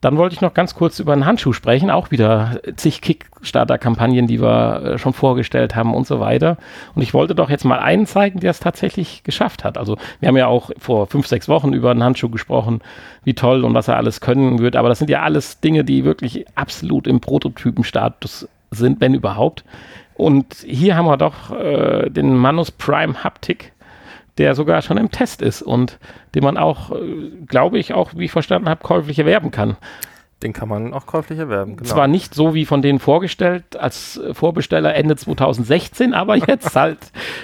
dann wollte ich noch ganz kurz über einen Handschuh sprechen, auch wieder zig Kickstarter-Kampagnen, die wir äh, schon vorgestellt haben und so weiter. Und ich wollte doch jetzt mal einen zeigen, der es tatsächlich geschafft hat. Also wir haben ja auch vor fünf, sechs Wochen über einen Handschuh gesprochen, wie toll und was er alles können wird. Aber das sind ja alles Dinge, die wirklich absolut im Prototypenstatus sind, wenn überhaupt. Und hier haben wir doch äh, den Manus Prime Haptic der sogar schon im Test ist und den man auch, äh, glaube ich, auch, wie ich verstanden habe, käuflich erwerben kann. Den kann man auch käuflich erwerben. Genau. Zwar nicht so wie von denen vorgestellt als Vorbesteller Ende 2016, aber jetzt halt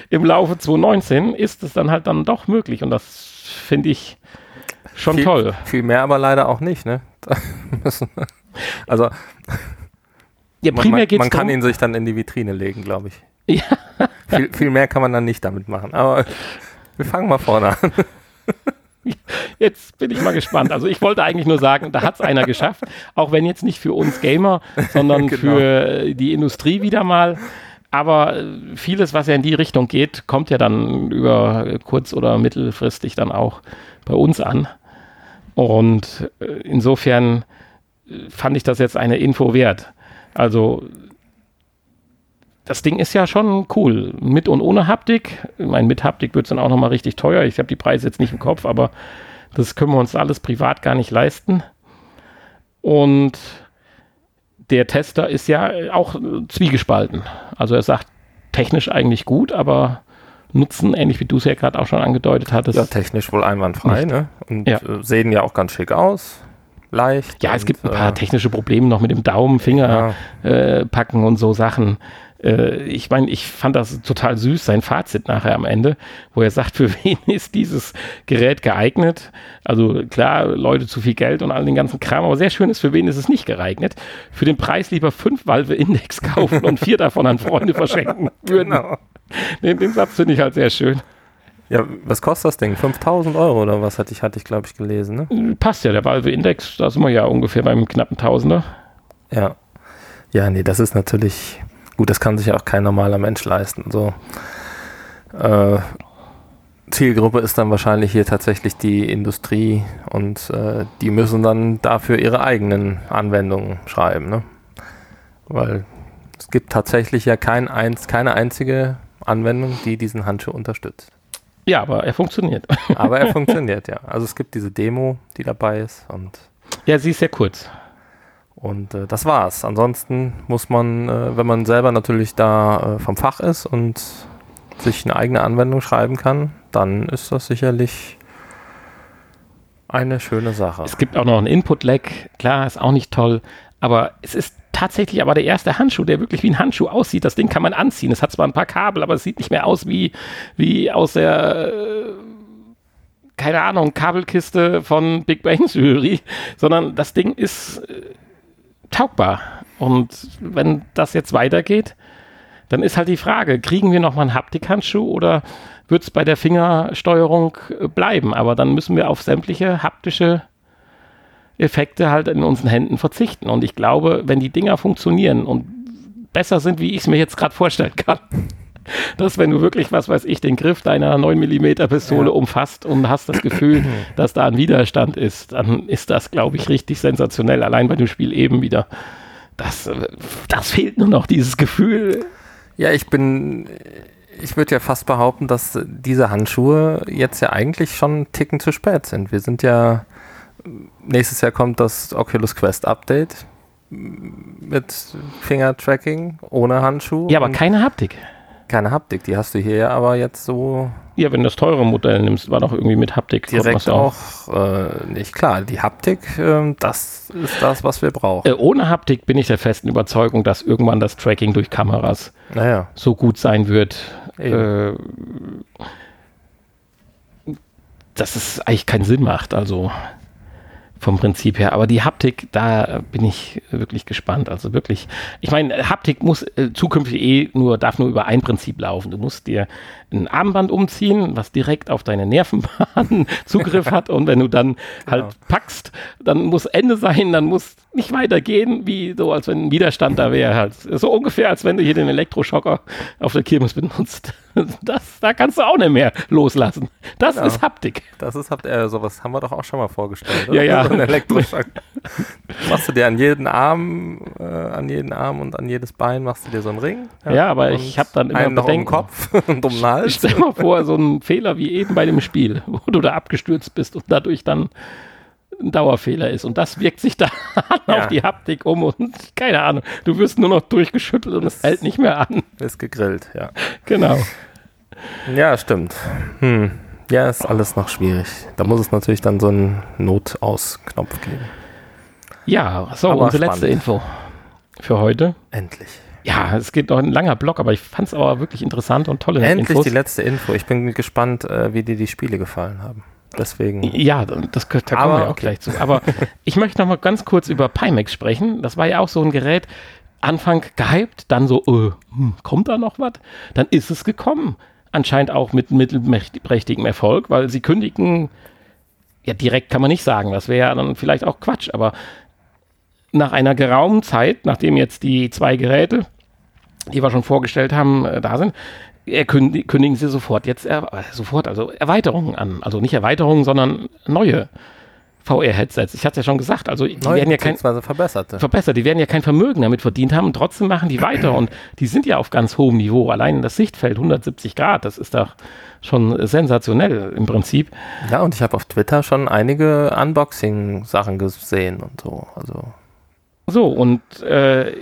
im Laufe 2019 ist es dann halt dann doch möglich und das finde ich schon viel, toll. Viel mehr aber leider auch nicht, ne? also ja, man, man, man kann ihn sich dann in die Vitrine legen, glaube ich. Ja. viel, viel mehr kann man dann nicht damit machen. Aber wir fangen mal vorne an. Jetzt bin ich mal gespannt. Also ich wollte eigentlich nur sagen, da hat es einer geschafft, auch wenn jetzt nicht für uns Gamer, sondern genau. für die Industrie wieder mal. Aber äh, vieles, was ja in die Richtung geht, kommt ja dann über kurz- oder mittelfristig dann auch bei uns an. Und äh, insofern äh, fand ich das jetzt eine Info wert. Also das Ding ist ja schon cool. Mit und ohne Haptik. Ich meine, mit Haptik wird es dann auch nochmal richtig teuer. Ich habe die Preise jetzt nicht im Kopf, aber das können wir uns alles privat gar nicht leisten. Und der Tester ist ja auch zwiegespalten. Also er sagt technisch eigentlich gut, aber Nutzen, ähnlich wie du es ja gerade auch schon angedeutet hattest. Ja, technisch wohl einwandfrei, ne? Und ja. Äh, sehen ja auch ganz schick aus. Leicht. Ja, es gibt ein paar äh, technische Probleme noch mit dem Daumen, Finger ja. äh, packen und so Sachen äh, ich meine, ich fand das total süß, sein Fazit nachher am Ende, wo er sagt, für wen ist dieses Gerät geeignet? Also klar, Leute zu viel Geld und all den ganzen Kram, aber sehr schön ist, für wen ist es nicht geeignet? Für den Preis lieber fünf Valve Index kaufen und vier davon an Freunde verschenken würden. Genau. Den, den Satz finde ich halt sehr schön. Ja, was kostet das Ding? 5000 Euro oder was hatte ich, hatte ich glaube ich, gelesen, ne? Passt ja, der Valve Index, da sind wir ja ungefähr beim knappen Tausender. Ja. Ja, nee, das ist natürlich, Gut, das kann sich auch kein normaler Mensch leisten. So. Äh, Zielgruppe ist dann wahrscheinlich hier tatsächlich die Industrie und äh, die müssen dann dafür ihre eigenen Anwendungen schreiben. Ne? Weil es gibt tatsächlich ja kein eins, keine einzige Anwendung, die diesen Handschuh unterstützt. Ja, aber er funktioniert. Aber er funktioniert, ja. Also es gibt diese Demo, die dabei ist und. Ja, sie ist sehr kurz. Und äh, das war's. Ansonsten muss man, äh, wenn man selber natürlich da äh, vom Fach ist und sich eine eigene Anwendung schreiben kann, dann ist das sicherlich eine schöne Sache. Es gibt auch noch einen Input-Lag, klar, ist auch nicht toll, aber es ist tatsächlich aber der erste Handschuh, der wirklich wie ein Handschuh aussieht. Das Ding kann man anziehen. Es hat zwar ein paar Kabel, aber es sieht nicht mehr aus wie, wie aus der äh, keine Ahnung, Kabelkiste von Big Bang Theory, sondern das Ding ist äh, taugbar. Und wenn das jetzt weitergeht, dann ist halt die Frage, kriegen wir nochmal einen Haptikhandschuh oder wird es bei der Fingersteuerung äh, bleiben? Aber dann müssen wir auf sämtliche haptische Effekte halt in unseren Händen verzichten. Und ich glaube, wenn die Dinger funktionieren und besser sind, wie ich es mir jetzt gerade vorstellen kann. Dass wenn du wirklich, was weiß ich, den Griff deiner 9 mm Pistole ja. umfasst und hast das Gefühl, dass da ein Widerstand ist, dann ist das, glaube ich, richtig sensationell. Allein bei dem Spiel eben wieder. Das, das fehlt nur noch, dieses Gefühl. Ja, ich bin, ich würde ja fast behaupten, dass diese Handschuhe jetzt ja eigentlich schon einen Ticken zu spät sind. Wir sind ja, nächstes Jahr kommt das Oculus Quest Update mit Finger-Tracking ohne Handschuh. Ja, aber keine Haptik. Keine Haptik, die hast du hier ja aber jetzt so. Ja, wenn du das teure Modell nimmst, war doch irgendwie mit Haptik. Direkt auch, äh, nicht klar. Die Haptik, äh, das ist das, was wir brauchen. Äh, ohne Haptik bin ich der festen Überzeugung, dass irgendwann das Tracking durch Kameras naja. so gut sein wird. Äh, dass es eigentlich keinen Sinn macht. Also vom Prinzip her. Aber die Haptik, da bin ich wirklich gespannt. Also wirklich, ich meine, Haptik muss äh, zukünftig eh nur, darf nur über ein Prinzip laufen. Du musst dir ein Armband umziehen, was direkt auf deine Nervenbahn Zugriff hat. Und wenn du dann genau. halt packst, dann muss Ende sein, dann muss nicht weitergehen, wie so, als wenn ein Widerstand da wäre. Halt. So ungefähr, als wenn du hier den Elektroschocker auf der Kirmes benutzt. Das, da kannst du auch nicht mehr loslassen. Das genau. ist Haptik. Das ist Haptik. Äh, sowas haben wir doch auch schon mal vorgestellt. Oder? Ja, ja. So ein Elektroschock. machst du dir an jeden Arm, äh, an jeden Arm und an jedes Bein machst du dir so einen Ring. Ja, ja aber ich habe dann immer einen Bedenken. Noch um Kopf und um den Hals. Stell dir mal vor, so ein Fehler wie eben bei dem Spiel, wo du da abgestürzt bist und dadurch dann ein Dauerfehler ist. Und das wirkt sich da ja. auf die Haptik um und keine Ahnung, du wirst nur noch durchgeschüttelt und es hält nicht mehr an. Ist gegrillt, ja. Genau. Ja, stimmt. Hm. Ja, ist alles noch schwierig. Da muss es natürlich dann so einen Notausknopf geben. Ja, so, aber unsere spannend. letzte Info für heute. Endlich. Ja, es geht noch ein langer Block, aber ich fand es aber wirklich interessant und tolle Endlich Infos. die letzte Info. Ich bin gespannt, äh, wie dir die Spiele gefallen haben. Deswegen. Ja, das, da kommen aber, wir auch okay. gleich zu. Aber ich möchte noch mal ganz kurz über Pimax sprechen. Das war ja auch so ein Gerät, Anfang gehypt, dann so, äh, hm, kommt da noch was? Dann ist es gekommen. Anscheinend auch mit mittelprächtigem Erfolg, weil sie kündigen, ja, direkt kann man nicht sagen, das wäre ja dann vielleicht auch Quatsch, aber nach einer geraumen Zeit, nachdem jetzt die zwei Geräte, die wir schon vorgestellt haben, äh, da sind, kündigen sie sofort jetzt er, äh, sofort also Erweiterungen an. Also nicht Erweiterungen, sondern neue VR-Headsets. Ich hatte ja schon gesagt, also die Neue, werden ja kein verbesserte. verbessert, die werden ja kein Vermögen damit verdient haben und trotzdem machen die weiter und die sind ja auf ganz hohem Niveau. Allein das Sichtfeld 170 Grad, das ist doch schon sensationell im Prinzip. Ja, und ich habe auf Twitter schon einige Unboxing-Sachen gesehen und so. Also so und äh,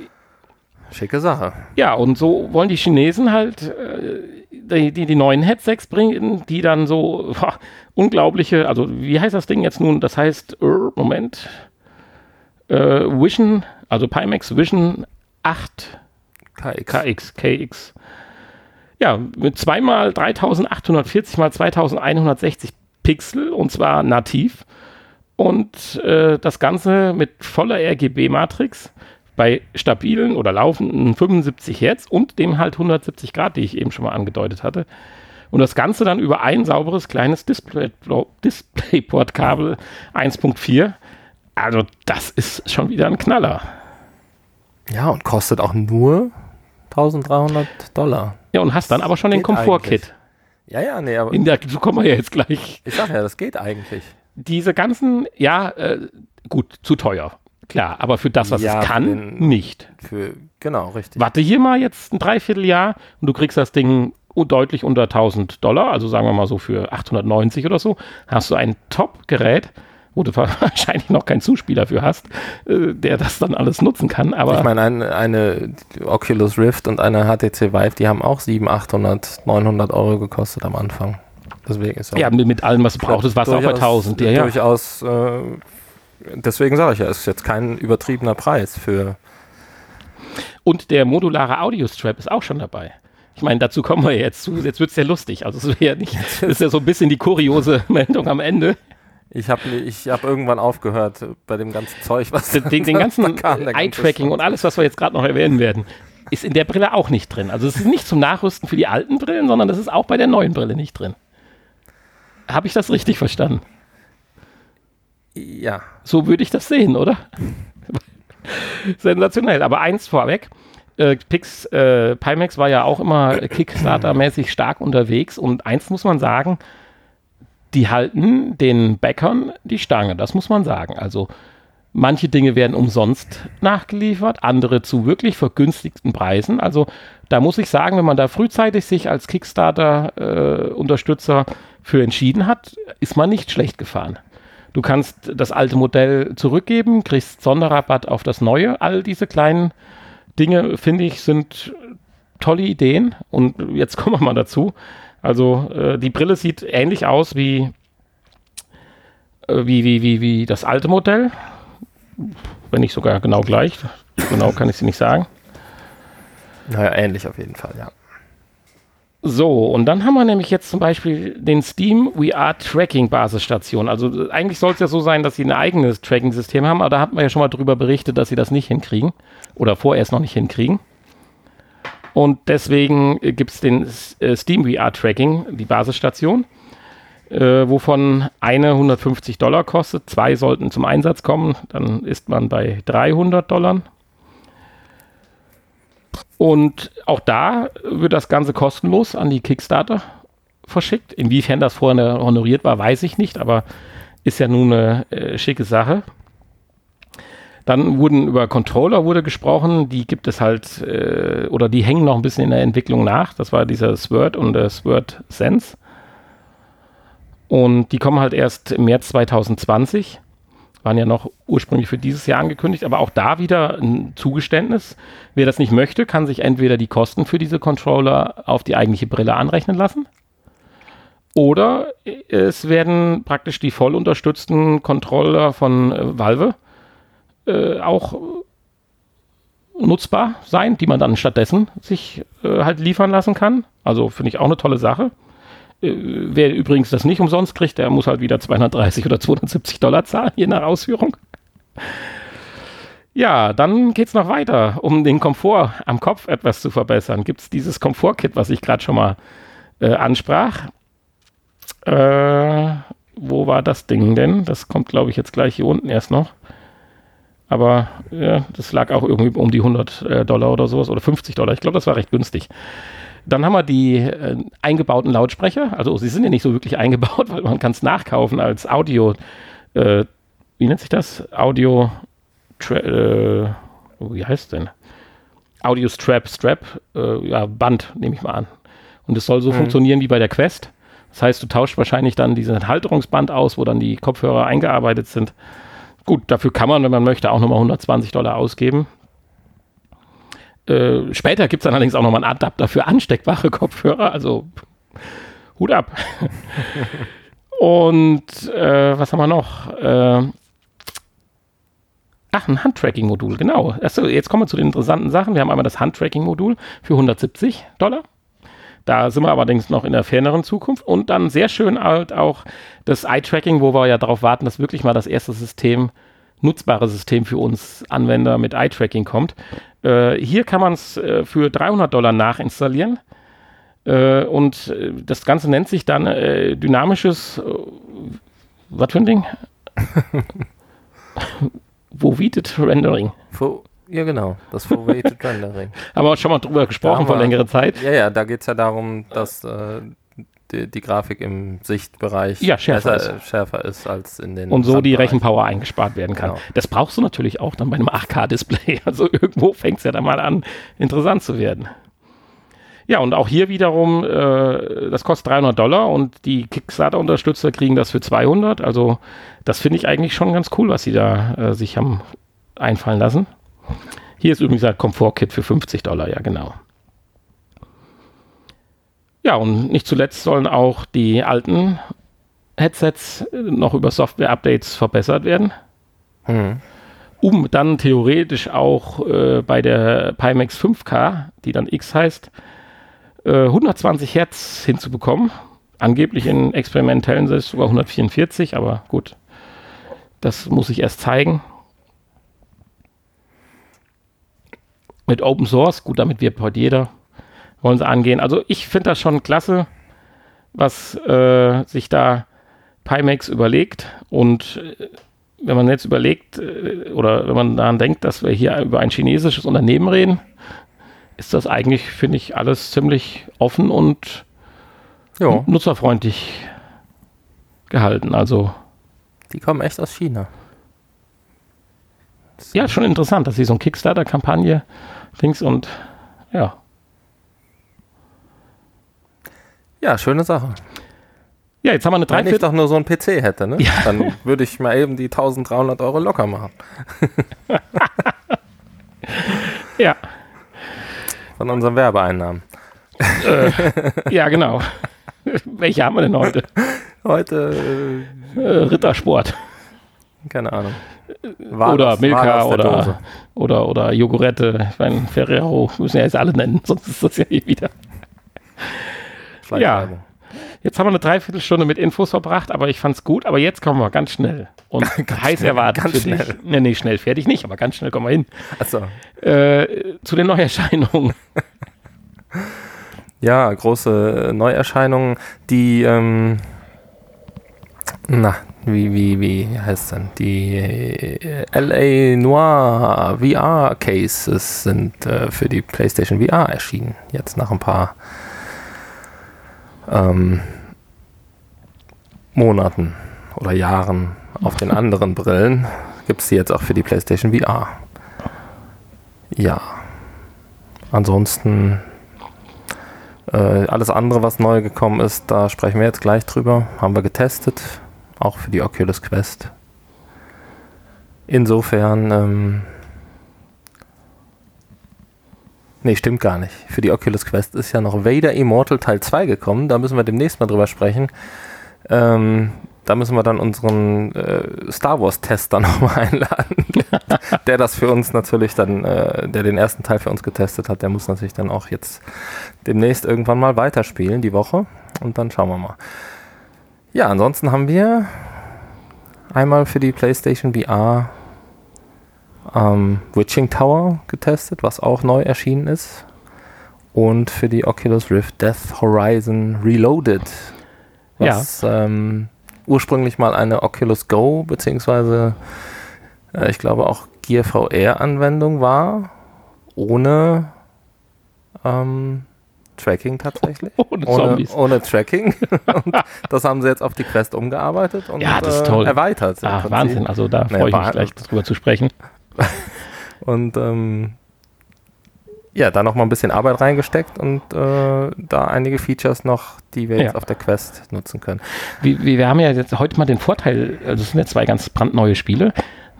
Schicke Sache. Ja, und so wollen die Chinesen halt äh, die, die, die, neuen Headsets bringen, die dann so boah, unglaubliche, also wie heißt das Ding jetzt nun? Das heißt, uh, Moment, äh, Vision, also Pimax Vision 8 KX. KX, KX. Ja, mit zweimal 3840 mal 2160 Pixel und zwar nativ. Und äh, das Ganze mit voller RGB-Matrix bei stabilen oder laufenden 75 Hertz und dem halt 170 Grad, die ich eben schon mal angedeutet hatte. Und das Ganze dann über ein sauberes kleines Display, Displayport-Kabel 1.4. Also das ist schon wieder ein Knaller. Ja, und kostet auch nur 1300 Dollar. Ja, und hast dann aber schon den Komfort-Kit. Ja, ja, nee, aber. In der, so kommen wir ja jetzt gleich. Ich sag ja, das geht eigentlich. Diese ganzen, ja, äh, gut, zu teuer. Klar, aber für das, was ja, es kann, den, nicht. Für, genau, richtig. Warte hier mal jetzt ein Dreivierteljahr und du kriegst das Ding deutlich unter 1000 Dollar, also sagen wir mal so für 890 oder so, hast du ein Top-Gerät, wo du wahrscheinlich noch keinen Zuspieler für hast, äh, der das dann alles nutzen kann. Aber ich meine, ein, eine Oculus Rift und eine HTC Vive, die haben auch 700, 800, 900 Euro gekostet am Anfang. Deswegen ist ja, mit, mit allem, was du brauchst, war es auch bei 1000. Ja, ja. Durchaus äh, deswegen sage ich ja, es ist jetzt kein übertriebener Preis für. Und der modulare Audio-Strap ist auch schon dabei. Ich meine, dazu kommen wir jetzt zu. Jetzt wird es ja lustig. Also, es ja nicht, das ist ja so ein bisschen die kuriose Meldung am Ende. Ich habe ich hab irgendwann aufgehört bei dem ganzen Zeug, was den, den, den ganzen Eye-Tracking und alles, was wir jetzt gerade noch erwähnen werden, ist in der Brille auch nicht drin. Also es ist nicht zum Nachrüsten für die alten Brillen, sondern das ist auch bei der neuen Brille nicht drin. Habe ich das richtig verstanden? Ja. So würde ich das sehen, oder? Sensationell. Aber eins vorweg. äh, Pix, äh, Pimax war ja auch immer Kickstarter-mäßig stark unterwegs und eins muss man sagen, die halten den Bäckern die Stange, das muss man sagen. Also manche Dinge werden umsonst nachgeliefert, andere zu wirklich vergünstigten Preisen. Also da muss ich sagen, wenn man da frühzeitig sich als Kickstarter-Unterstützer äh, für entschieden hat, ist man nicht schlecht gefahren. Du kannst das alte Modell zurückgeben, kriegst Sonderrabatt auf das neue. All diese kleinen Dinge, finde ich, sind tolle Ideen. Und jetzt kommen wir mal dazu. Also äh, die Brille sieht ähnlich aus wie, äh, wie, wie, wie, wie das alte Modell. Wenn nicht sogar genau gleich. Genau kann ich sie nicht sagen. Naja, ähnlich auf jeden Fall, ja. So, und dann haben wir nämlich jetzt zum Beispiel den Steam VR Tracking Basisstation. Also eigentlich soll es ja so sein, dass sie ein eigenes Tracking-System haben, aber da hatten wir ja schon mal drüber berichtet, dass sie das nicht hinkriegen oder vorerst noch nicht hinkriegen. Und deswegen gibt es den äh, Steam VR Tracking, die Basisstation, äh, wovon eine 150 Dollar kostet. Zwei sollten zum Einsatz kommen, dann ist man bei 300 Dollar. Und auch da wird das Ganze kostenlos an die Kickstarter verschickt. Inwiefern das vorher honoriert war, weiß ich nicht, aber ist ja nun eine äh, schicke Sache. Dann wurden über Controller wurde gesprochen, die gibt es halt, äh, oder die hängen noch ein bisschen in der Entwicklung nach. Das war dieser Sword und der Sword Sense. Und die kommen halt erst im März 2020 waren ja noch ursprünglich für dieses Jahr angekündigt, aber auch da wieder ein Zugeständnis. Wer das nicht möchte, kann sich entweder die Kosten für diese Controller auf die eigentliche Brille anrechnen lassen. Oder es werden praktisch die voll unterstützten Controller von äh, Valve äh, auch nutzbar sein, die man dann stattdessen sich äh, halt liefern lassen kann. Also finde ich auch eine tolle Sache. Äh, wer übrigens das nicht umsonst kriegt, der muss halt wieder 230 oder 270 Dollar zahlen, je nach Ausführung. Ja, dann geht es noch weiter. Um den Komfort am Kopf etwas zu verbessern, gibt es dieses Komfort-Kit, was ich gerade schon mal äh, ansprach. Äh, wo war das Ding denn? Das kommt, glaube ich, jetzt gleich hier unten erst noch. Aber ja, das lag auch irgendwie um die 100 äh, Dollar oder sowas oder 50 Dollar. Ich glaube, das war recht günstig. Dann haben wir die äh, eingebauten Lautsprecher. Also sie sind ja nicht so wirklich eingebaut, weil man kann es nachkaufen als Audio. Äh, wie nennt sich das? Audio. Äh, wie heißt es denn? Audio Strap, Strap, äh, ja, Band, nehme ich mal an. Und es soll so mhm. funktionieren wie bei der Quest. Das heißt, du tauschst wahrscheinlich dann diesen Halterungsband aus, wo dann die Kopfhörer eingearbeitet sind. Gut, dafür kann man, wenn man möchte, auch nochmal 120 Dollar ausgeben. Äh, später gibt es dann allerdings auch nochmal einen Adapter für ansteckbare Kopfhörer, also Hut ab. Und äh, was haben wir noch? Äh, ach, ein Handtracking-Modul, genau. Achso, jetzt kommen wir zu den interessanten Sachen. Wir haben einmal das Handtracking-Modul für 170 Dollar. Da sind wir allerdings noch in der ferneren Zukunft. Und dann sehr schön halt auch das Eye-Tracking, wo wir ja darauf warten, dass wirklich mal das erste System nutzbare System für uns Anwender mit Eye-Tracking kommt. Äh, hier kann man es äh, für 300 Dollar nachinstallieren. Äh, und äh, das Ganze nennt sich dann äh, dynamisches, äh, was für ein Ding? Vovited Rendering. Fo ja, genau, das Foveated Rendering. Haben wir schon mal drüber gesprochen vor längerer Zeit. Ja, ja, da geht es ja darum, dass die, die, Grafik im Sichtbereich ja, schärfer, besser, ist. schärfer ist als in den. Und so die Rechenpower eingespart werden kann. Genau. Das brauchst du natürlich auch dann bei einem 8K-Display. Also irgendwo fängt es ja dann mal an, interessant zu werden. Ja, und auch hier wiederum, äh, das kostet 300 Dollar und die Kickstarter-Unterstützer kriegen das für 200. Also das finde ich eigentlich schon ganz cool, was sie da äh, sich haben einfallen lassen. Hier ist übrigens ein Komfort-Kit für 50 Dollar, ja genau. Ja, und nicht zuletzt sollen auch die alten Headsets noch über Software-Updates verbessert werden. Hm. Um dann theoretisch auch äh, bei der Pimax 5K, die dann X heißt, äh, 120 Hertz hinzubekommen. Angeblich in experimentellen es sogar 144, aber gut, das muss ich erst zeigen. Mit Open Source, gut, damit wird heute jeder wollen sie angehen. Also ich finde das schon klasse, was äh, sich da Pimax überlegt. Und äh, wenn man jetzt überlegt, äh, oder wenn man daran denkt, dass wir hier über ein chinesisches Unternehmen reden, ist das eigentlich, finde ich, alles ziemlich offen und Jo, nutzerfreundlich gehalten. Also die kommen echt aus China. ja, schon interessant, dass sie so eine Kickstarter-Kampagne links und ja. Ja, schöne Sache. Ja, jetzt haben wir eine Wenn ich Dreiviertel. doch nur so einen PC hätte, ne? Ja. dann würde ich mal eben die 1300 Euro locker machen. Ja, Von unseren Werbeeinnahmen. ja, genau. Welche haben wir denn heute? Heute, Äh, Rittersport äh, keine Ahnung. oder Milka aus der Dose. oder, oder, oder Jogurette. Ich meine, Ferrero müssen ja jetzt alle nennen, sonst ist das ja hier wieder. Schleichwerbung. Jetzt haben wir eine Dreiviertelstunde mit Infos verbracht, aber ich fand's gut. Aber jetzt kommen wir ganz schnell. Und heiß schnell, erwartet ganz für dich. schnell. Nee, nee, schnell fertig nicht, aber ganz schnell kommen wir hin. Achso. Äh, zu den Neuerscheinungen. Ja, große Neuerscheinungen, die, ähm, na, wie, wie, wie heißt denn? Die äh, LA Noir VR Cases sind äh, für die PlayStation VR erschienen. Jetzt nach ein paar ähm, Monaten oder Jahren auf den anderen Brillen gibt es die jetzt auch für die PlayStation VR. Ja. Ansonsten äh, alles andere, was neu gekommen ist, da sprechen wir jetzt gleich drüber. Haben wir getestet, auch für die Oculus Quest. Insofern, ähm, nee, stimmt gar nicht. Für die Oculus Quest ist ja noch Vader Immortal Teil 2 gekommen. Da müssen wir demnächst mal drüber sprechen. Ähm, da müssen wir dann unseren äh, Star Wars Tester nochmal einladen, der das für uns natürlich dann, äh, der den ersten Teil für uns getestet hat, der muss natürlich dann auch jetzt demnächst irgendwann mal weiterspielen, die Woche. Und dann schauen wir mal. Ja, ansonsten haben wir einmal für die PlayStation VR ähm, Witching Tower getestet, was auch neu erschienen ist. Und für die Oculus Rift Death Horizon Reloaded, was ähm, ursprünglich mal eine Oculus Go beziehungsweise äh, ich glaube auch Gear VR Anwendung war, ohne ähm, Tracking tatsächlich. Ohne Ohne, Zombies. ohne Tracking. und das haben sie jetzt auf die Quest umgearbeitet und Ja, das ist äh, toll. erweitert. im Ah, Prinzip. Wahnsinn. Also da Naja, freue ich mich gleich drüber zu sprechen. Und ähm, ja, da noch mal ein bisschen Arbeit reingesteckt und äh, da einige Features noch, die wir jetzt Ja. auf der Quest nutzen können. Wir, wir wir haben ja jetzt heute mal den Vorteil, also es sind ja zwei ganz brandneue Spiele,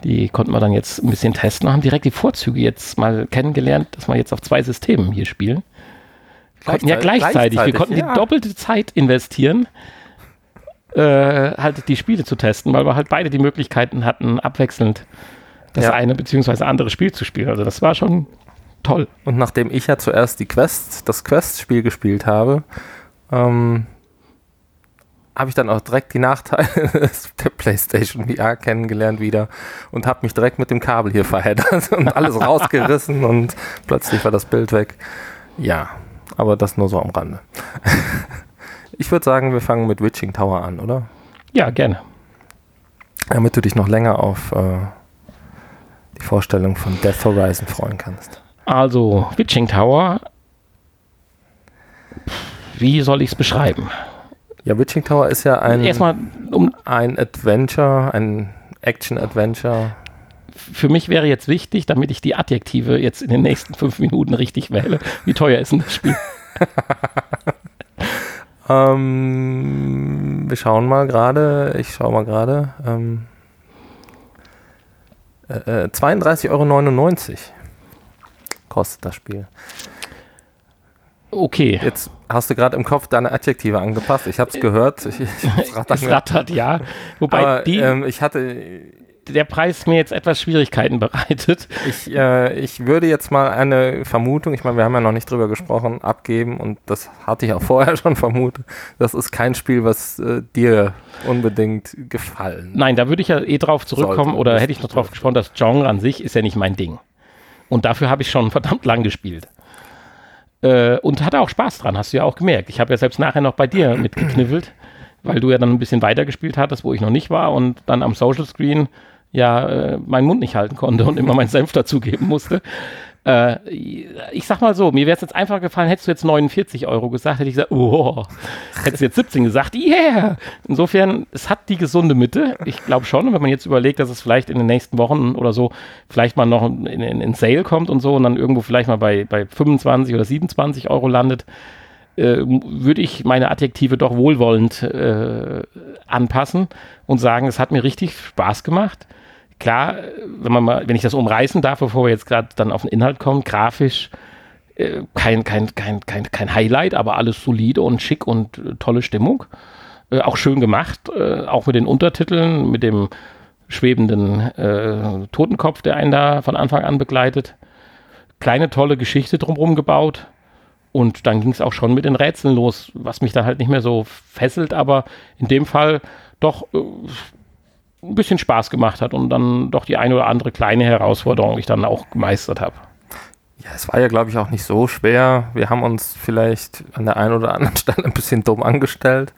die konnten wir dann jetzt ein bisschen testen und haben direkt die Vorzüge jetzt mal kennengelernt, dass wir jetzt auf zwei Systemen hier spielen. Konnten ja Gleichzeitig- gleichzeitig, wir konnten ja. die doppelte Zeit investieren, äh, halt die Spiele zu testen, weil wir halt beide die Möglichkeiten hatten, abwechselnd das Ja. eine beziehungsweise andere Spiel zu spielen. Also das war schon toll. Und nachdem ich ja zuerst die Quest, das Quest-Spiel gespielt habe, ähm, habe ich dann auch direkt die Nachteile der PlayStation VR kennengelernt wieder und habe mich direkt mit dem Kabel hier verheddert und alles rausgerissen und plötzlich war das Bild weg. Ja, aber das nur so am Rande. Ich würde sagen, wir fangen mit Witching Tower an, oder? Ja, gerne. Damit du dich noch länger auf äh, Vorstellung von Death Horizon freuen kannst. Also, Witching Tower. Wie soll ich es beschreiben? Ja, Witching Tower ist ja ein, Erstmal, um, ein Adventure, ein Action-Adventure. für mich wäre jetzt wichtig, damit ich die Adjektive jetzt in den nächsten fünf Minuten richtig wähle. Wie teuer ist denn das Spiel? Ähm, wir schauen mal gerade, ich schaue mal gerade. Ähm, äh, äh, 32,99 Euro kostet das Spiel. Okay. Jetzt hast du gerade im Kopf deine Adjektive angepasst. Ich habe es gehört. Ich, ich Es gehört. rattert, ja. Wobei Aber die, ähm, ich hatte, der Preis mir jetzt etwas Schwierigkeiten bereitet. ich, äh, ich würde jetzt mal eine Vermutung, ich meine, wir haben ja noch nicht drüber gesprochen, abgeben und das hatte ich auch vorher schon vermutet. Das ist kein Spiel, was äh, dir unbedingt gefallen. Nein, da würde ich ja eh drauf zurückkommen Sollte. oder hätte ich noch drauf gesprochen, das Genre an sich ist ja nicht mein Ding. Und dafür habe ich schon verdammt lang gespielt. Äh, und hatte auch Spaß dran, hast du ja auch gemerkt. Ich habe ja selbst nachher noch bei dir mitgekniffelt, weil du ja dann ein bisschen weiter gespielt hattest, wo ich noch nicht war und dann am Social Screen ja äh, meinen Mund nicht halten konnte und immer meinen Senf dazugeben musste. Äh, ich sag mal so, mir wäre es jetzt einfach gefallen, hättest du jetzt 49 Euro gesagt, hätte ich gesagt, oh, hättest du jetzt 17 gesagt, yeah. Insofern, es hat die gesunde Mitte. Ich glaube schon, wenn man jetzt überlegt, dass es vielleicht in den nächsten Wochen oder so vielleicht mal noch in, in, in Sale kommt und so und dann irgendwo vielleicht mal bei, bei 25 oder 27 Euro landet, äh, würde ich meine Adjektive doch wohlwollend äh, anpassen und sagen, es hat mir richtig Spaß gemacht klar, wenn man mal, wenn ich das umreißen darf, bevor wir jetzt gerade dann auf den Inhalt kommen, grafisch äh, kein, kein, kein, kein, kein Highlight, aber alles solide und schick und äh, tolle Stimmung. Äh, auch schön gemacht, äh, auch mit den Untertiteln, mit dem schwebenden äh, Totenkopf, der einen da von Anfang an begleitet. Kleine tolle Geschichte drumherum gebaut. Und dann ging es auch schon mit den Rätseln los, was mich dann halt nicht mehr so fesselt, aber in dem Fall doch äh, ein bisschen Spaß gemacht hat und dann doch die eine oder andere kleine Herausforderung ich dann auch gemeistert habe. Ja, es war ja, glaube ich, auch nicht so schwer. Wir haben uns vielleicht an der einen oder anderen Stelle ein bisschen dumm angestellt.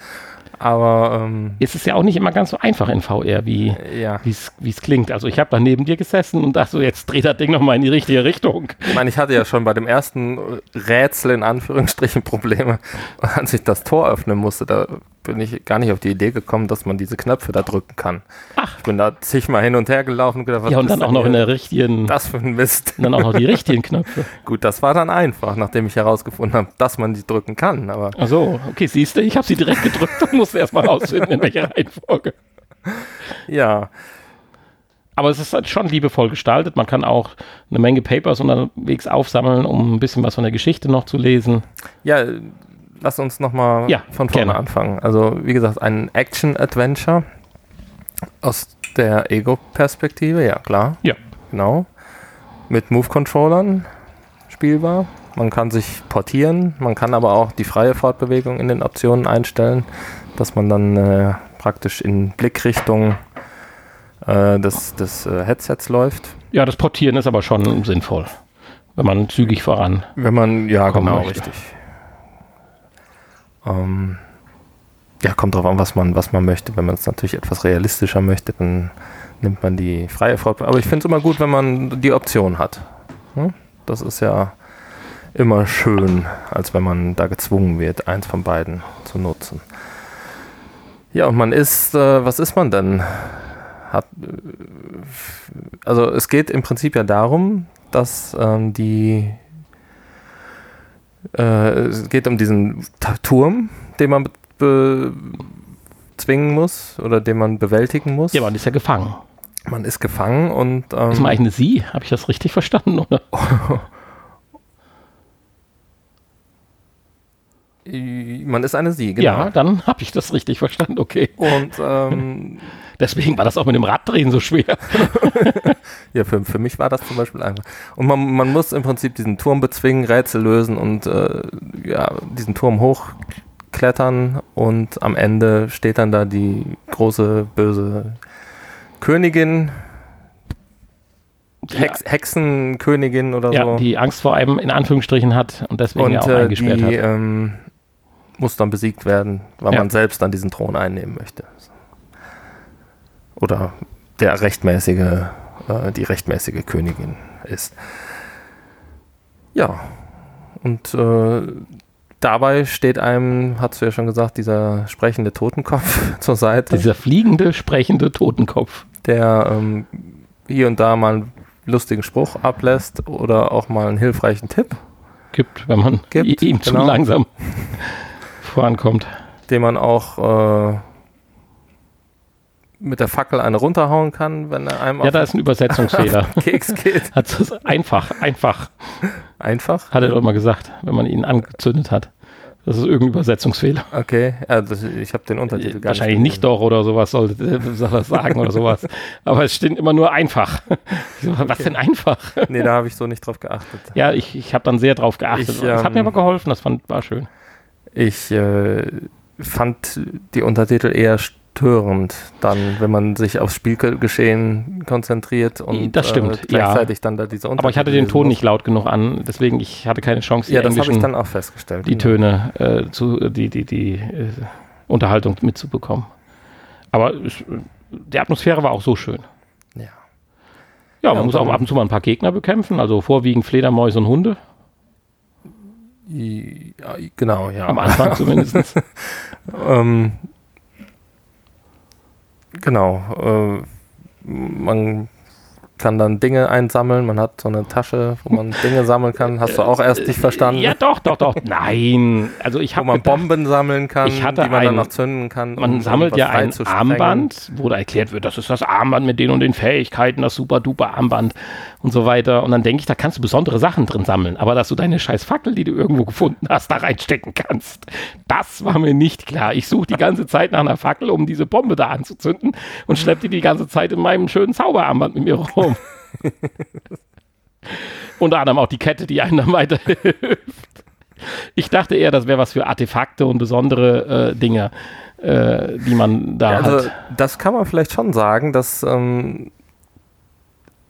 Aber ähm, es ist ja auch nicht immer ganz so einfach in VR, wie ja. es klingt. Also ich habe da neben dir gesessen und dachte so, jetzt dreht das Ding nochmal in die richtige Richtung. Ich meine, ich hatte ja schon bei dem ersten Rätsel in Anführungsstrichen Probleme, als ich das Tor öffnen musste. Da bin ich gar nicht auf die Idee gekommen, dass man diese Knöpfe da drücken kann. Ach. Ich bin da zigmal hin und her gelaufen und gedacht, was Ja, und dann auch noch in der richtigen. Das für ein Mist. Und dann auch noch die richtigen Knöpfe. Gut, das war dann einfach, nachdem ich herausgefunden habe, dass man die drücken kann. Aber Ach so, okay, siehst du, ich habe sie direkt gedrückt und musste erstmal rausfinden, in welcher Reihenfolge. Ja. Aber es ist halt schon liebevoll gestaltet. Man kann auch eine Menge Papers unterwegs aufsammeln, um ein bisschen was von der Geschichte noch zu lesen. Ja, lass uns nochmal ja, von vorne gerne. anfangen. Also, wie gesagt, ein Action-Adventure aus der Ego-Perspektive, ja klar. Ja. Genau. Mit Move-Controllern spielbar. Man kann sich portieren, man kann aber auch die freie Fortbewegung in den Optionen einstellen, dass man dann äh, praktisch in Blickrichtung äh, des, des äh, Headsets läuft. Ja, das Portieren ist aber schon sinnvoll, wenn man zügig voran. Wenn man, ja, genau, möchte. richtig. Ähm, ja, kommt drauf an, was man, was man möchte. Wenn man es natürlich etwas realistischer möchte, dann nimmt man die freie Fortbildung. Aber ich finde es immer gut, wenn man die Option hat. Hm? Das ist ja immer schön, als wenn man da gezwungen wird, eins von beiden zu nutzen. Ja, und man ist, äh, was ist man denn? Hat, äh, also es geht im Prinzip ja darum, dass ähm, die es geht um diesen Turm, den man bezwingen muss oder den man bewältigen muss. Ja, man ist ja gefangen. Man ist gefangen und. Ähm, ist man eigentlich eine Sie? Habe ich das richtig verstanden, oder? man ist eine Sie, genau. Ja, dann habe ich das richtig verstanden, okay. Und ähm, deswegen war das auch mit dem Raddrehen so schwer. ja, für, für mich war das zum Beispiel einfach. Und man, man muss im Prinzip diesen Turm bezwingen, Rätsel lösen und äh, ja, diesen Turm hochklettern und am Ende steht dann da die große böse Königin, Hex, Hexenkönigin oder ja, so. die Angst vor einem in Anführungsstrichen hat und deswegen und, ja auch äh, eingesperrt die, hat. Ähm, muss dann besiegt werden, weil ja. man selbst dann diesen Thron einnehmen möchte. Oder der rechtmäßige, äh, die rechtmäßige Königin ist. Ja, und äh, dabei steht einem, hast du ja schon gesagt, dieser sprechende Totenkopf zur Seite. Dieser fliegende, sprechende Totenkopf. Der ähm, hier und da mal einen lustigen Spruch ablässt oder auch mal einen hilfreichen Tipp gibt, wenn man gibt, ihm zu genau. langsam vorankommt. Den man auch äh, mit der Fackel eine runterhauen kann, wenn er einem Ja, da ist ein Übersetzungsfehler. Keks geht. Hat es einfach, einfach. Einfach? Hat er doch mal gesagt, wenn man ihn angezündet hat. Das ist irgendein Übersetzungsfehler. Okay, also ich habe den Untertitel gar Wahrscheinlich nicht, nicht doch oder sowas soll, soll das sagen oder sowas. Aber es steht immer nur einfach. So, was denn einfach? Nee, da habe ich so nicht drauf geachtet. Ja, ich, ich habe dann sehr drauf geachtet. Ich, das ähm, hat mir ähm, aber geholfen, das fand, war schön. Ich äh, fand die Untertitel eher störend, dann, wenn man sich aufs Spielgeschehen konzentriert und das stimmt, äh, gleichzeitig ja. dann da diese Untertitel. Aber ich hatte den Ton nicht laut genug an, deswegen ich hatte keine Chance. Ja, das habe ich dann auch festgestellt. Die Töne äh, zu, die die die äh, Unterhaltung mitzubekommen. Aber es, die Atmosphäre war auch so schön. Ja. Ja, man muss auch ab und zu mal ein paar Gegner bekämpfen, also vorwiegend Fledermäuse und Hunde. Ja, genau, ja. Am Anfang zumindest. ähm, genau. Äh, man kann dann Dinge einsammeln. Man hat so eine Tasche, wo man Dinge sammeln kann. Hast du auch erst nicht verstanden? Ja, doch, doch, doch. Nein. Also ich habe Wo man gedacht, Bomben sammeln kann, die man ein- dann noch zünden kann. Man um sammelt ja ein. Armband, wo da erklärt wird, das ist das Armband mit den und den Fähigkeiten, das super duper Armband und so weiter. Und dann denke ich, da kannst du besondere Sachen drin sammeln. Aber dass du deine scheiß Fackel, die du irgendwo gefunden hast, da reinstecken kannst, das war mir nicht klar. Ich suche die ganze Zeit nach einer Fackel, um diese Bombe da anzuzünden und schlepp die die ganze Zeit in meinem schönen Zauberarmband mit mir rum. Unter anderem auch die Kette, die einem dann weiterhilft. Ich dachte eher, das wäre was für Artefakte und besondere äh, Dinge, äh, die man da Ja, also, hat. das kann man vielleicht schon sagen, dass ähm,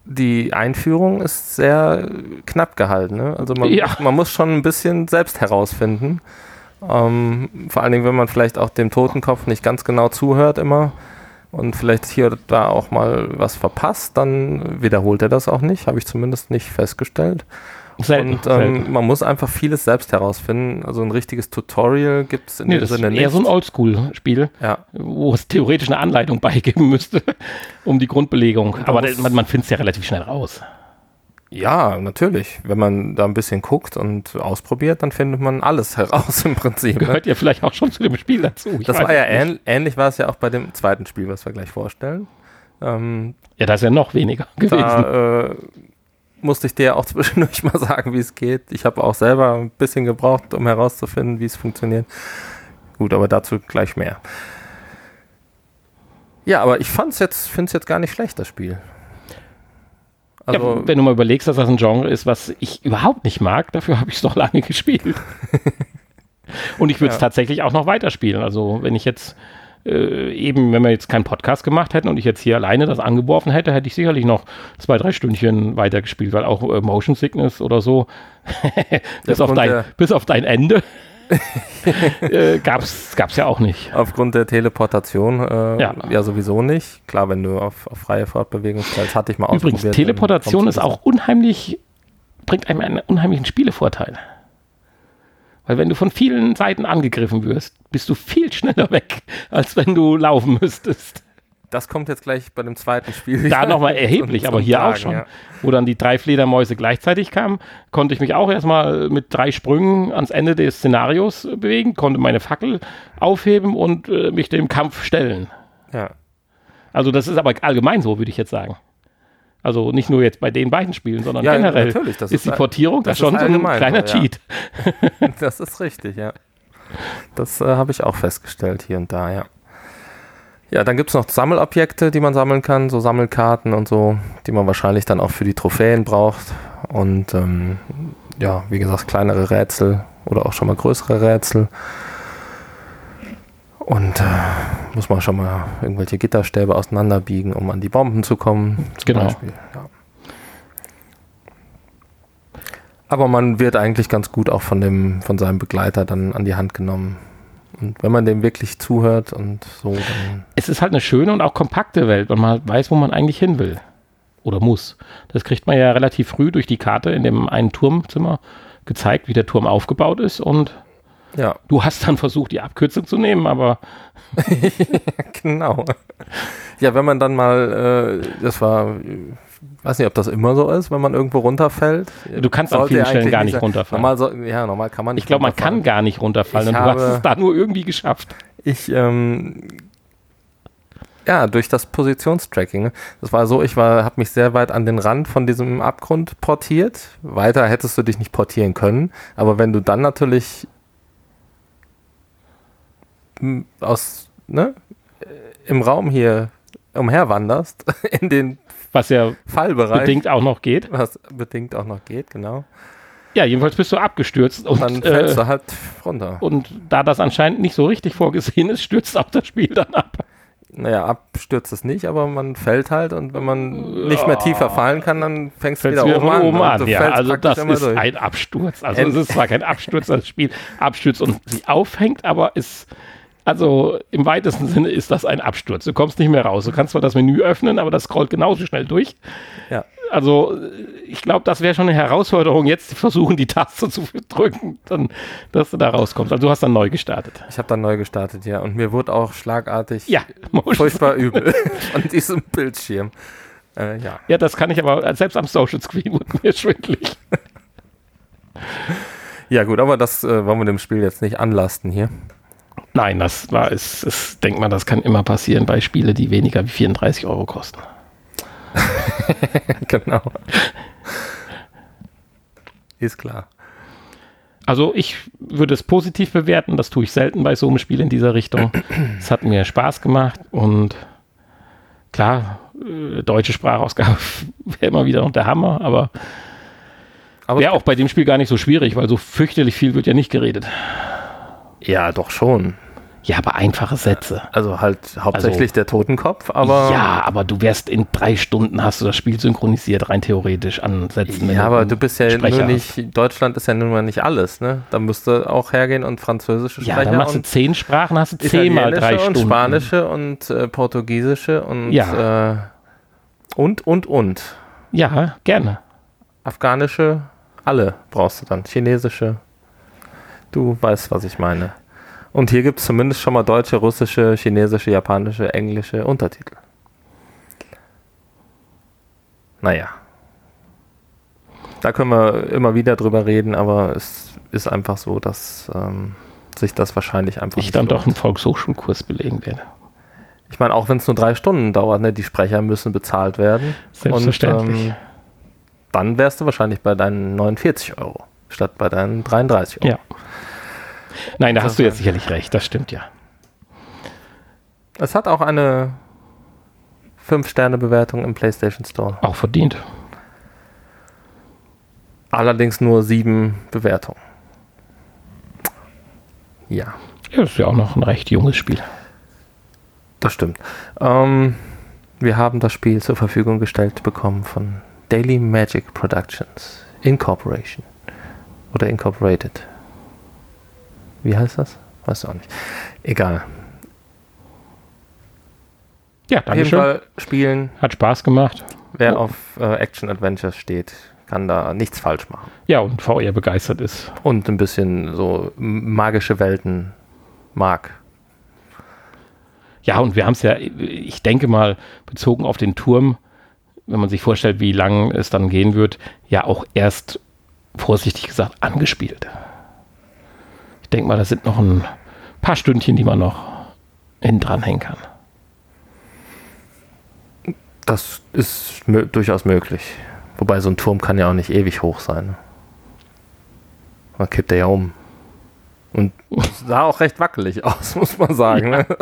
die Einführung ist sehr knapp gehalten. Ne? Also man, Ja. man muss schon ein bisschen selbst herausfinden. Ähm, vor allen Dingen, wenn man vielleicht auch dem Totenkopf nicht ganz genau zuhört immer und vielleicht hier oder da auch mal was verpasst, dann wiederholt er das auch nicht, habe ich zumindest nicht festgestellt. Selten, und ähm, selten. man muss einfach vieles selbst herausfinden. Also ein richtiges Tutorial gibt es in Nee, dem das ist Sinne eher nicht. so ein Oldschool-Spiel, ja. wo es theoretisch eine Anleitung beigeben müsste, um die Grundbelegung. Aber muss- da- man, man findet es ja relativ schnell raus. Ja, natürlich. Wenn man da ein bisschen guckt und ausprobiert, dann findet man alles heraus im Prinzip. Ne? Gehört ja vielleicht auch schon zu dem Spiel dazu. Ich Das war ja ähn ähnlich war es ja auch bei dem zweiten Spiel, was wir gleich vorstellen. Ähm, Ja, das ist ja noch weniger gewesen. da äh, musste ich dir auch zwischendurch mal sagen, wie es geht. Ich habe auch selber ein bisschen gebraucht, um herauszufinden, wie es funktioniert. Gut, aber dazu gleich mehr. Ja, aber ich fand's jetzt, finde es jetzt gar nicht schlecht, das Spiel. Also, ja, wenn du mal überlegst, dass das ein Genre ist, was ich überhaupt nicht mag, dafür habe ich es noch lange gespielt. Und ich würde es Ja. tatsächlich auch noch weiterspielen. Also wenn ich jetzt äh, eben, wenn wir jetzt keinen Podcast gemacht hätten und ich jetzt hier alleine das angeworfen hätte, hätte ich sicherlich noch zwei, drei Stündchen weitergespielt, weil auch äh, Motion Sickness oder so, bis, auf dein, bis auf dein Ende, äh, gab's gab's ja auch nicht. Aufgrund der Teleportation äh, Ja. ja. sowieso nicht. Klar, wenn du auf, auf freie Fortbewegung stellst, hatte ich mal Übrigens, ausprobiert. Teleportation dann ist auch unheimlich, bringt einem einen unheimlichen Spielevorteil. Weil wenn du von vielen Seiten angegriffen wirst, bist du viel schneller weg, als wenn du laufen müsstest. Das kommt jetzt gleich bei dem zweiten Spiel. Da nochmal erheblich, zum- aber hier auch Tragen, schon. ja. Wo dann die drei Fledermäuse gleichzeitig kamen, konnte ich mich auch erstmal mit drei Sprüngen ans Ende des Szenarios bewegen, konnte meine Fackel aufheben und äh, mich dem Kampf stellen. Ja. Also das ist aber allgemein so, würde ich jetzt sagen. Also nicht nur jetzt bei den beiden Spielen, sondern Ja, generell natürlich, das ist, ist die Portierung da schon so ein kleiner so, ja. Cheat. Das ist richtig, ja. Das äh, habe ich auch festgestellt hier und da, ja. Ja, dann gibt es noch Sammelobjekte, die man sammeln kann, so Sammelkarten und so, die man wahrscheinlich dann auch für die Trophäen braucht. Und ähm, ja, wie gesagt, kleinere Rätsel oder auch schon mal größere Rätsel. Und äh, muss man schon mal irgendwelche Gitterstäbe auseinanderbiegen, um an die Bomben zu kommen. Genau. Ja. Aber man wird eigentlich ganz gut auch von dem, von seinem Begleiter dann an die Hand genommen. Und wenn man dem wirklich zuhört und so, Es ist halt eine schöne und auch kompakte Welt, weil man halt weiß, wo man eigentlich hin will. Oder muss. Das kriegt man ja relativ früh durch die Karte in dem einen Turmzimmer gezeigt, wie der Turm aufgebaut ist. Und ja, du hast dann versucht, die Abkürzung zu nehmen, aber genau. Ja, wenn man dann mal, äh, das war, weiß nicht, ob das immer so ist, wenn man irgendwo runterfällt. du kannst an Sollte vielen Stellen gar nicht sein. runterfallen. Normal so, ja, normal kann man nicht ich glaube, man kann gar nicht runterfallen Ich und du hast es da nur irgendwie geschafft. Ich, ähm, ja, durch das Positionstracking. Das war so, ich war, habe mich sehr weit an den Rand von diesem Abgrund portiert. Weiter hättest du dich nicht portieren können. Aber wenn du dann natürlich m, aus, ne, äh, im Raum hier umherwanderst, in den Was ja Fallbereich, bedingt auch noch geht. was bedingt auch noch geht, genau, Ja, jedenfalls bist du abgestürzt und, dann fällst äh, du halt runter. und da das anscheinend nicht so richtig vorgesehen ist, stürzt auch das Spiel dann ab. Naja, abstürzt es nicht, aber man fällt halt und wenn man nicht mehr tiefer fallen kann, dann fängst du wieder, wieder oben an. oben und an. Ja, also das ist durch. ein Absturz. Also es ist zwar kein Absturz, das Spiel abstürzt und sie aufhängt, aber es Also im weitesten Sinne ist das ein Absturz. Du kommst nicht mehr raus. Du kannst zwar das Menü öffnen, aber das scrollt genauso schnell durch. Ja. Also ich glaube, das wäre schon eine Herausforderung, jetzt versuchen, die Taste zu drücken, dann, dass du da rauskommst. Also du hast dann neu gestartet. Ich habe dann neu gestartet, ja. Und mir wurde auch schlagartig Ja, furchtbar übel von diesem Bildschirm. Äh, ja. ja, das kann ich aber, selbst am Social Screen wurde mir schwindlig. ja, gut, aber das äh, wollen wir dem Spiel jetzt nicht anlasten hier. Nein, das war, es, es denkt man, das kann immer passieren bei Spiele, die weniger wie 34 Euro kosten. genau. Ist klar. Also ich würde es positiv bewerten, das tue ich selten bei so einem Spiel in dieser Richtung. es hat mir Spaß gemacht und klar, äh, deutsche Sprachausgabe wäre immer wieder noch der Hammer, aber, Aber wäre auch bei dem Spiel gar nicht so schwierig, weil so fürchterlich viel wird ja nicht geredet. ja, doch schon. Ja, aber einfache Sätze. Also halt hauptsächlich Also- der Totenkopf, aber ja, aber du wärst in drei Stunden hast du das Spiel synchronisiert, rein theoretisch an Sätzen. Ja, aber du bist ja Sprecher nur hast. nicht, Deutschland ist ja nun mal nicht alles, ne? Da musst du auch hergehen und französische Ja, Sprecher dann machst du zehn Sprachen, hast du zehnmal drei italienische und Stunden. spanische und äh, portugiesische und Ja. äh, und, und, und. Ja, gerne. Afghanische, alle brauchst du dann. Chinesische. Du weißt, was ich meine. Und hier gibt es zumindest schon mal deutsche, russische, chinesische, japanische, englische Untertitel. Naja. Da können wir immer wieder drüber reden, aber es ist einfach so, dass ähm, sich das wahrscheinlich einfach Ich dann doch einen Volkshochschulkurs belegen werde. Ich meine, auch wenn es nur drei Stunden dauert, ne, die Sprecher müssen bezahlt werden. Selbstverständlich. Und, ähm, dann wärst du wahrscheinlich bei deinen 49 Euro statt bei deinen 33 Euro. Ja. Nein, da hast du jetzt sicherlich recht, das stimmt ja. Es hat auch eine 5-Sterne-Bewertung im PlayStation Store. Auch verdient. Allerdings nur 7 Bewertungen. Ja, Ja, das ist ja auch noch ein recht junges Spiel. das stimmt. Ähm, wir haben das Spiel zur Verfügung gestellt bekommen von Daily Magic Productions Incorporation. Oder Incorporated. Wie heißt das? Weißt du auch nicht. Egal. Ja, Auf jeden Dankeschön. Fall spielen. Hat Spaß gemacht. Wer Oh. auf äh, Action Adventures steht, kann da nichts falsch machen. Ja, und VR begeistert ist. Und ein bisschen so magische Welten mag. Ja, und wir haben es ja, ich denke mal, bezogen auf den Turm, wenn man sich vorstellt, wie lang es dann gehen wird, ja auch erst, vorsichtig gesagt, angespielt. Ich denke mal, das sind noch ein paar Stündchen, die man noch hinten dran hängen kann. Das ist durchaus möglich. Wobei so ein Turm kann ja auch nicht ewig hoch sein. Man kippt er ja um. Und sah auch recht wackelig aus, muss man sagen. Ne?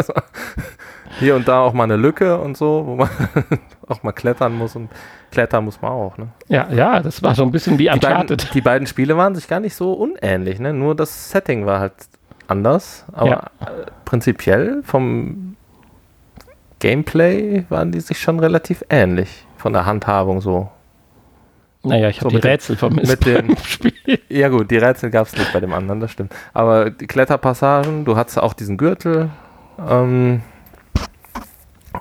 Hier und da auch mal eine Lücke und so, wo man auch mal klettern muss und klettern muss man auch. Ne? Ja, ja, das war so ein bisschen wie Die beiden, Uncharted. die beiden Spiele waren sich gar nicht so unähnlich, ne? Nur das Setting war halt anders. Aber Ja. äh, prinzipiell vom Gameplay waren die sich schon relativ ähnlich. Von der Handhabung so. Naja, ich So habe die mit den- Rätsel vermisst mit beim Spiel. Ja gut, die Rätsel gab es nicht bei dem anderen, das stimmt. Aber die Kletterpassagen, du hattest auch diesen Gürtel ähm,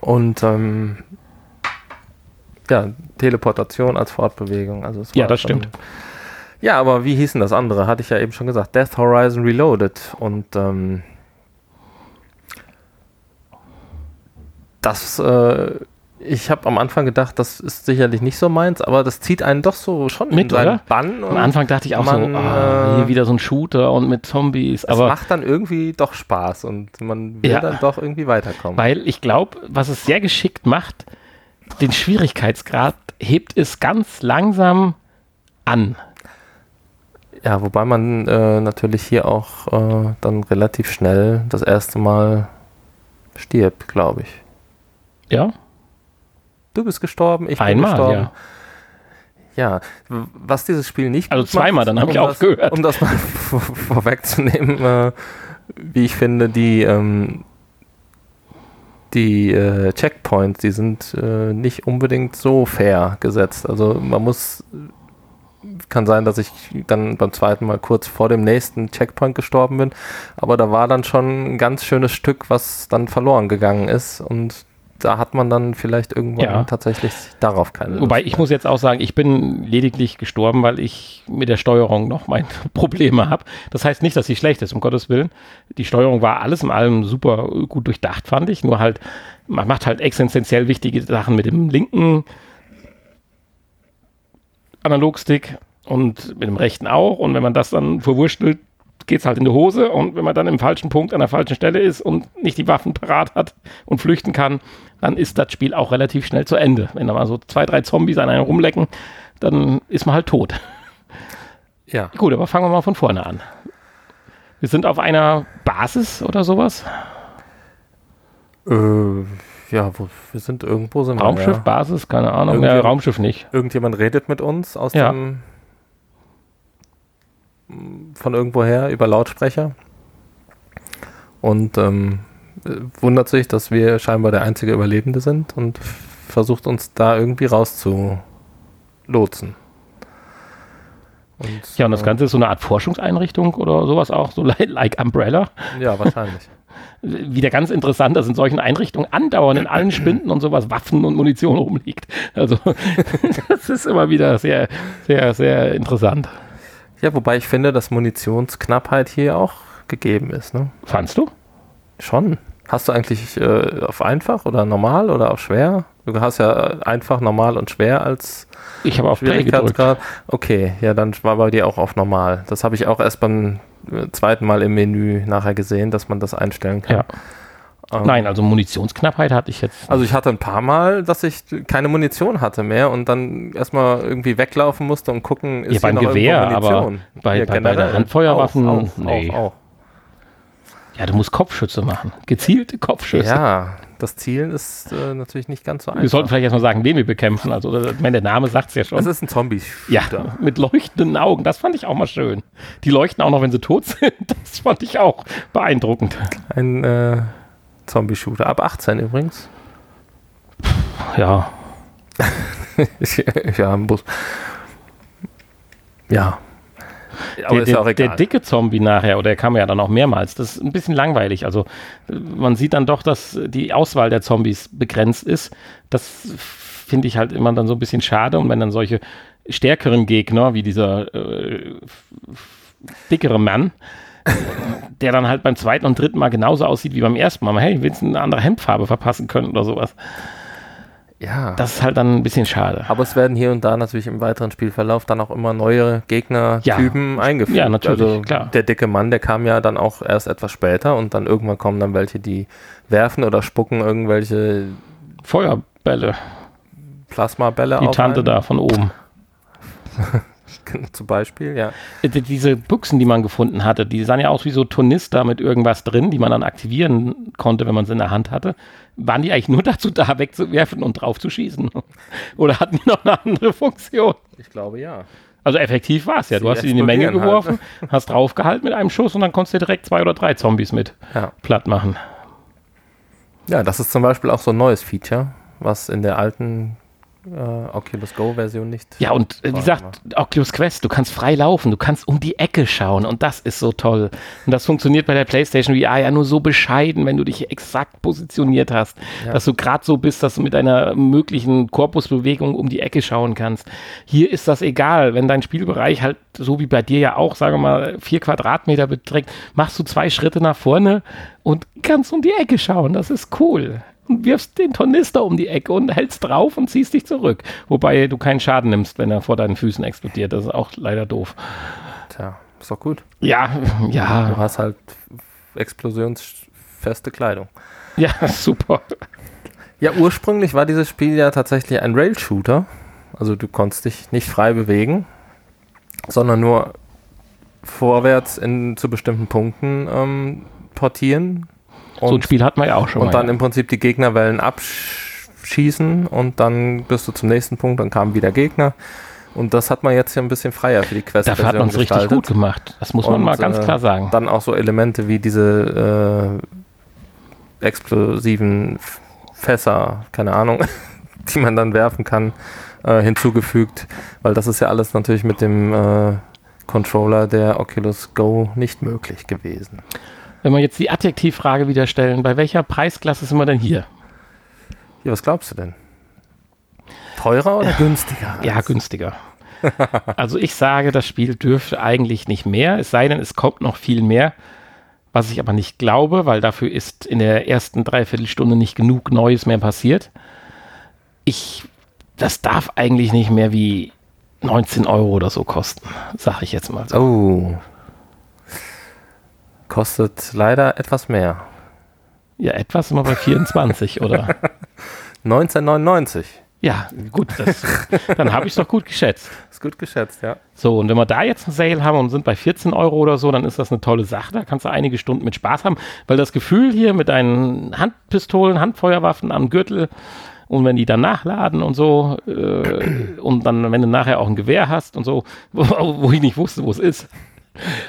und ähm, ja, Teleportation als Fortbewegung. Also Ja, das stimmt. Ja, aber wie hießen das andere? Hatte ich ja eben schon gesagt. Death Horizon Reloaded. Und ähm, das, äh, ich habe am Anfang gedacht, das ist sicherlich nicht so meins, aber das zieht einen doch so schon in Mit, seinen oder? Bann. Am Anfang dachte ich auch man, so, ah, äh, hier wieder so ein Shooter und mit Zombies. es Aber macht dann irgendwie doch Spaß und man will Ja. dann doch irgendwie weiterkommen. Weil ich glaube, was es sehr geschickt macht, den Schwierigkeitsgrad hebt es ganz langsam an. Ja, wobei man äh, natürlich hier auch äh, dann relativ schnell das erste Mal stirbt, glaube ich. Ja, Du bist gestorben, ich bin einmal, gestorben. ja. Ja, was dieses Spiel nicht Also zweimal, dann hab ich um auch das, gehört. Um das mal vor, vorwegzunehmen, äh, wie ich finde, die, ähm, die äh, Checkpoints, die sind äh, nicht unbedingt so fair gesetzt. Also man muss kann sein, dass ich dann beim zweiten Mal kurz vor dem nächsten Checkpoint gestorben bin. Aber da war dann schon ein ganz schönes Stück, was dann verloren gegangen ist. Und da hat man dann vielleicht irgendwann Ja. tatsächlich darauf keine Wobei Lust ich muss jetzt auch sagen, ich bin lediglich gestorben, weil ich mit der Steuerung noch meine Probleme habe. Das heißt nicht, dass sie schlecht ist, um Gottes Willen. Die Steuerung war alles in allem super gut durchdacht, fand ich. Nur halt, man macht halt existenziell wichtige Sachen mit dem linken Analogstick und mit dem rechten auch. Und wenn man das dann verwurschtelt, geht's halt in die Hose. Und wenn man dann im falschen Punkt an der falschen Stelle ist und nicht die Waffen parat hat und flüchten kann, dann ist das Spiel auch relativ schnell zu Ende. Wenn da mal so zwei, drei Zombies an einem rumlecken, dann ist man halt tot. Ja. Gut, aber fangen wir mal von vorne an. Wir sind auf einer Basis oder sowas. Äh, ja, wo, wir sind irgendwo sind Raumschiff, wir. Ja. Basis, keine Ahnung. Ja, Raumschiff nicht. Irgendjemand redet mit uns aus Ja. dem von irgendwoher über Lautsprecher und ähm, äh, wundert sich, dass wir scheinbar der einzige Überlebende sind und versucht uns da irgendwie rauszulotsen. Und, Ja, und das äh, Ganze ist so eine Art Forschungseinrichtung oder sowas auch, so like Umbrella. Ja, wahrscheinlich. Wieder ganz interessant, dass in solchen Einrichtungen andauernd in allen Spinden und sowas Waffen und Munition rumliegt. Also, das ist immer wieder sehr, sehr, sehr interessant. Ja, wobei ich finde, dass Munitionsknappheit hier auch gegeben ist. Ne? Fandst du? Schon. Hast du eigentlich äh, auf einfach oder normal oder auf schwer? Du hast ja einfach, normal und schwer als Ich habe auf. Schwierigkeitsgrad. Okay, ja, dann war bei dir auch auf normal. Das habe ich auch erst beim äh, zweiten Mal im Menü nachher gesehen, dass man das einstellen kann. Ja. Ähm, Nein, also Munitionsknappheit hatte ich jetzt. Also ich hatte ein paar Mal, dass ich keine Munition hatte mehr und dann erstmal irgendwie weglaufen musste und gucken, ist Ja, beim hier noch Gewehr, irgendwo aber Munition? bei- Ja, bei- bei den Handfeuerwaffen, Auch, auch, nee. auch, auch. Ja, du musst Kopfschütze machen. Gezielte Kopfschüsse. Ja, das Zielen ist äh, natürlich nicht ganz so einfach. Wir sollten vielleicht erstmal sagen, wen wir bekämpfen. Also, ich meine, der Name sagt es ja schon. das ist ein zombie Ja, mit leuchtenden Augen. Das fand ich auch mal schön. Die leuchten auch noch, wenn sie tot sind. Das fand ich auch beeindruckend. Ein äh, Zombie-Shooter. Ab 18 übrigens. Ja, ja, muss. Ja. Aber der, ist ja auch der, der egal. dicke Zombie nachher, oder der kam ja dann auch mehrmals, das ist ein bisschen langweilig. Also man sieht dann doch, dass die Auswahl der Zombies begrenzt ist. Das finde ich halt immer dann so ein bisschen schade. Und wenn dann solche stärkeren Gegner, wie dieser äh, dickere Mann, der dann halt beim zweiten und dritten Mal genauso aussieht wie beim ersten Mal. Hey, willst du eine andere Hemdfarbe verpassen können oder sowas? ja. Das ist halt dann ein bisschen schade. aber es werden hier und da natürlich im weiteren Spielverlauf dann auch immer neue Gegnertypen eingeführt. Ja, natürlich, Also klar. der dicke Mann, der kam ja dann auch erst etwas später und dann irgendwann kommen dann welche, die werfen oder spucken irgendwelche Feuerbälle, Plasmabälle die Tante einen. da von oben. Zum Beispiel, ja. Äh, die- Diese Büchsen, die man gefunden hatte, die sahen ja aus wie so Tornister mit irgendwas drin, die man dann aktivieren konnte, wenn man sie in der Hand hatte. Waren die eigentlich nur dazu da, wegzuwerfen und drauf zu schießen? Oder hatten die noch eine andere Funktion? Ich glaube ja. Also effektiv war es ja. Du Sie hast sie in die Menge halt. geworfen, hast draufgehalten mit einem Schuss und dann konntest du direkt zwei oder drei Zombies mit Ja. platt machen. Ja, das ist zum Beispiel auch so ein neues Feature, was in der alten äh, Oculus Go-Version nicht. Ja, und äh, wie gesagt, Oculus Quest, du kannst frei laufen, du kannst um die Ecke schauen und das ist so toll. Und das funktioniert bei der PlayStation VR ja nur so bescheiden, wenn du dich exakt positioniert hast, Ja. dass du gerade so bist, dass du mit einer möglichen Korpusbewegung um die Ecke schauen kannst. Hier ist das egal, wenn dein Spielbereich halt, so wie bei dir ja auch, sagen wir mal, vier Quadratmeter beträgt, machst du zwei Schritte nach vorne und kannst um die Ecke schauen. Das ist cool. Und wirfst den Tornister um die Ecke und hältst drauf und ziehst dich zurück. Wobei du keinen Schaden nimmst, wenn er vor deinen Füßen explodiert. Das ist auch leider doof. Tja, ist doch gut. Ja, Du ja, hast halt explosionsfeste Kleidung. ja, super. Ja, ursprünglich war dieses Spiel ja tatsächlich ein Rail-Shooter. Also du konntest dich nicht frei bewegen, sondern nur vorwärts in, zu bestimmten Punkten ähm, portieren. So ein Und, Spiel hat man ja auch schon und mal. dann ja. im Prinzip die Gegnerwellen abschießen und dann bist du zum nächsten Punkt, dann kamen wieder Gegner. Und das hat man jetzt hier ein bisschen freier für die quest Dafür hat man es richtig gut gemacht. Das muss man Und, mal ganz äh, klar sagen. Dann auch so Elemente wie diese äh, explosiven Fässer, keine Ahnung, die man dann werfen kann. äh, hinzugefügt, weil das ist ja alles natürlich mit dem äh, Controller der Oculus Go nicht möglich gewesen. Wenn wir jetzt die Adjektivfrage wieder stellen, bei welcher Preisklasse sind wir denn hier? Ja, was glaubst du denn? Teurer oder günstiger? Ja, günstiger. also ich sage, das Spiel dürfte eigentlich nicht mehr, es sei denn, es kommt noch viel mehr, was ich aber nicht glaube, weil dafür ist in der ersten Dreiviertelstunde nicht genug Neues mehr passiert. Ich, das darf eigentlich nicht mehr wie 19 Euro oder so kosten, sage ich jetzt mal so. Oh. Kostet leider etwas mehr. Ja, etwas immer bei 24, oder? 19,99. Ja, gut, das, dann habe ich es doch gut geschätzt. Ist gut geschätzt, ja. So, und wenn wir da jetzt einen Sale haben und sind bei 14 Euro oder so, dann ist das eine tolle Sache. Da kannst du einige Stunden mit Spaß haben, weil das Gefühl hier mit deinen Handpistolen, Handfeuerwaffen am Gürtel und wenn die dann nachladen und so äh, und dann, wenn du nachher auch ein Gewehr hast und so, wo, wo ich nicht wusste, wo es ist.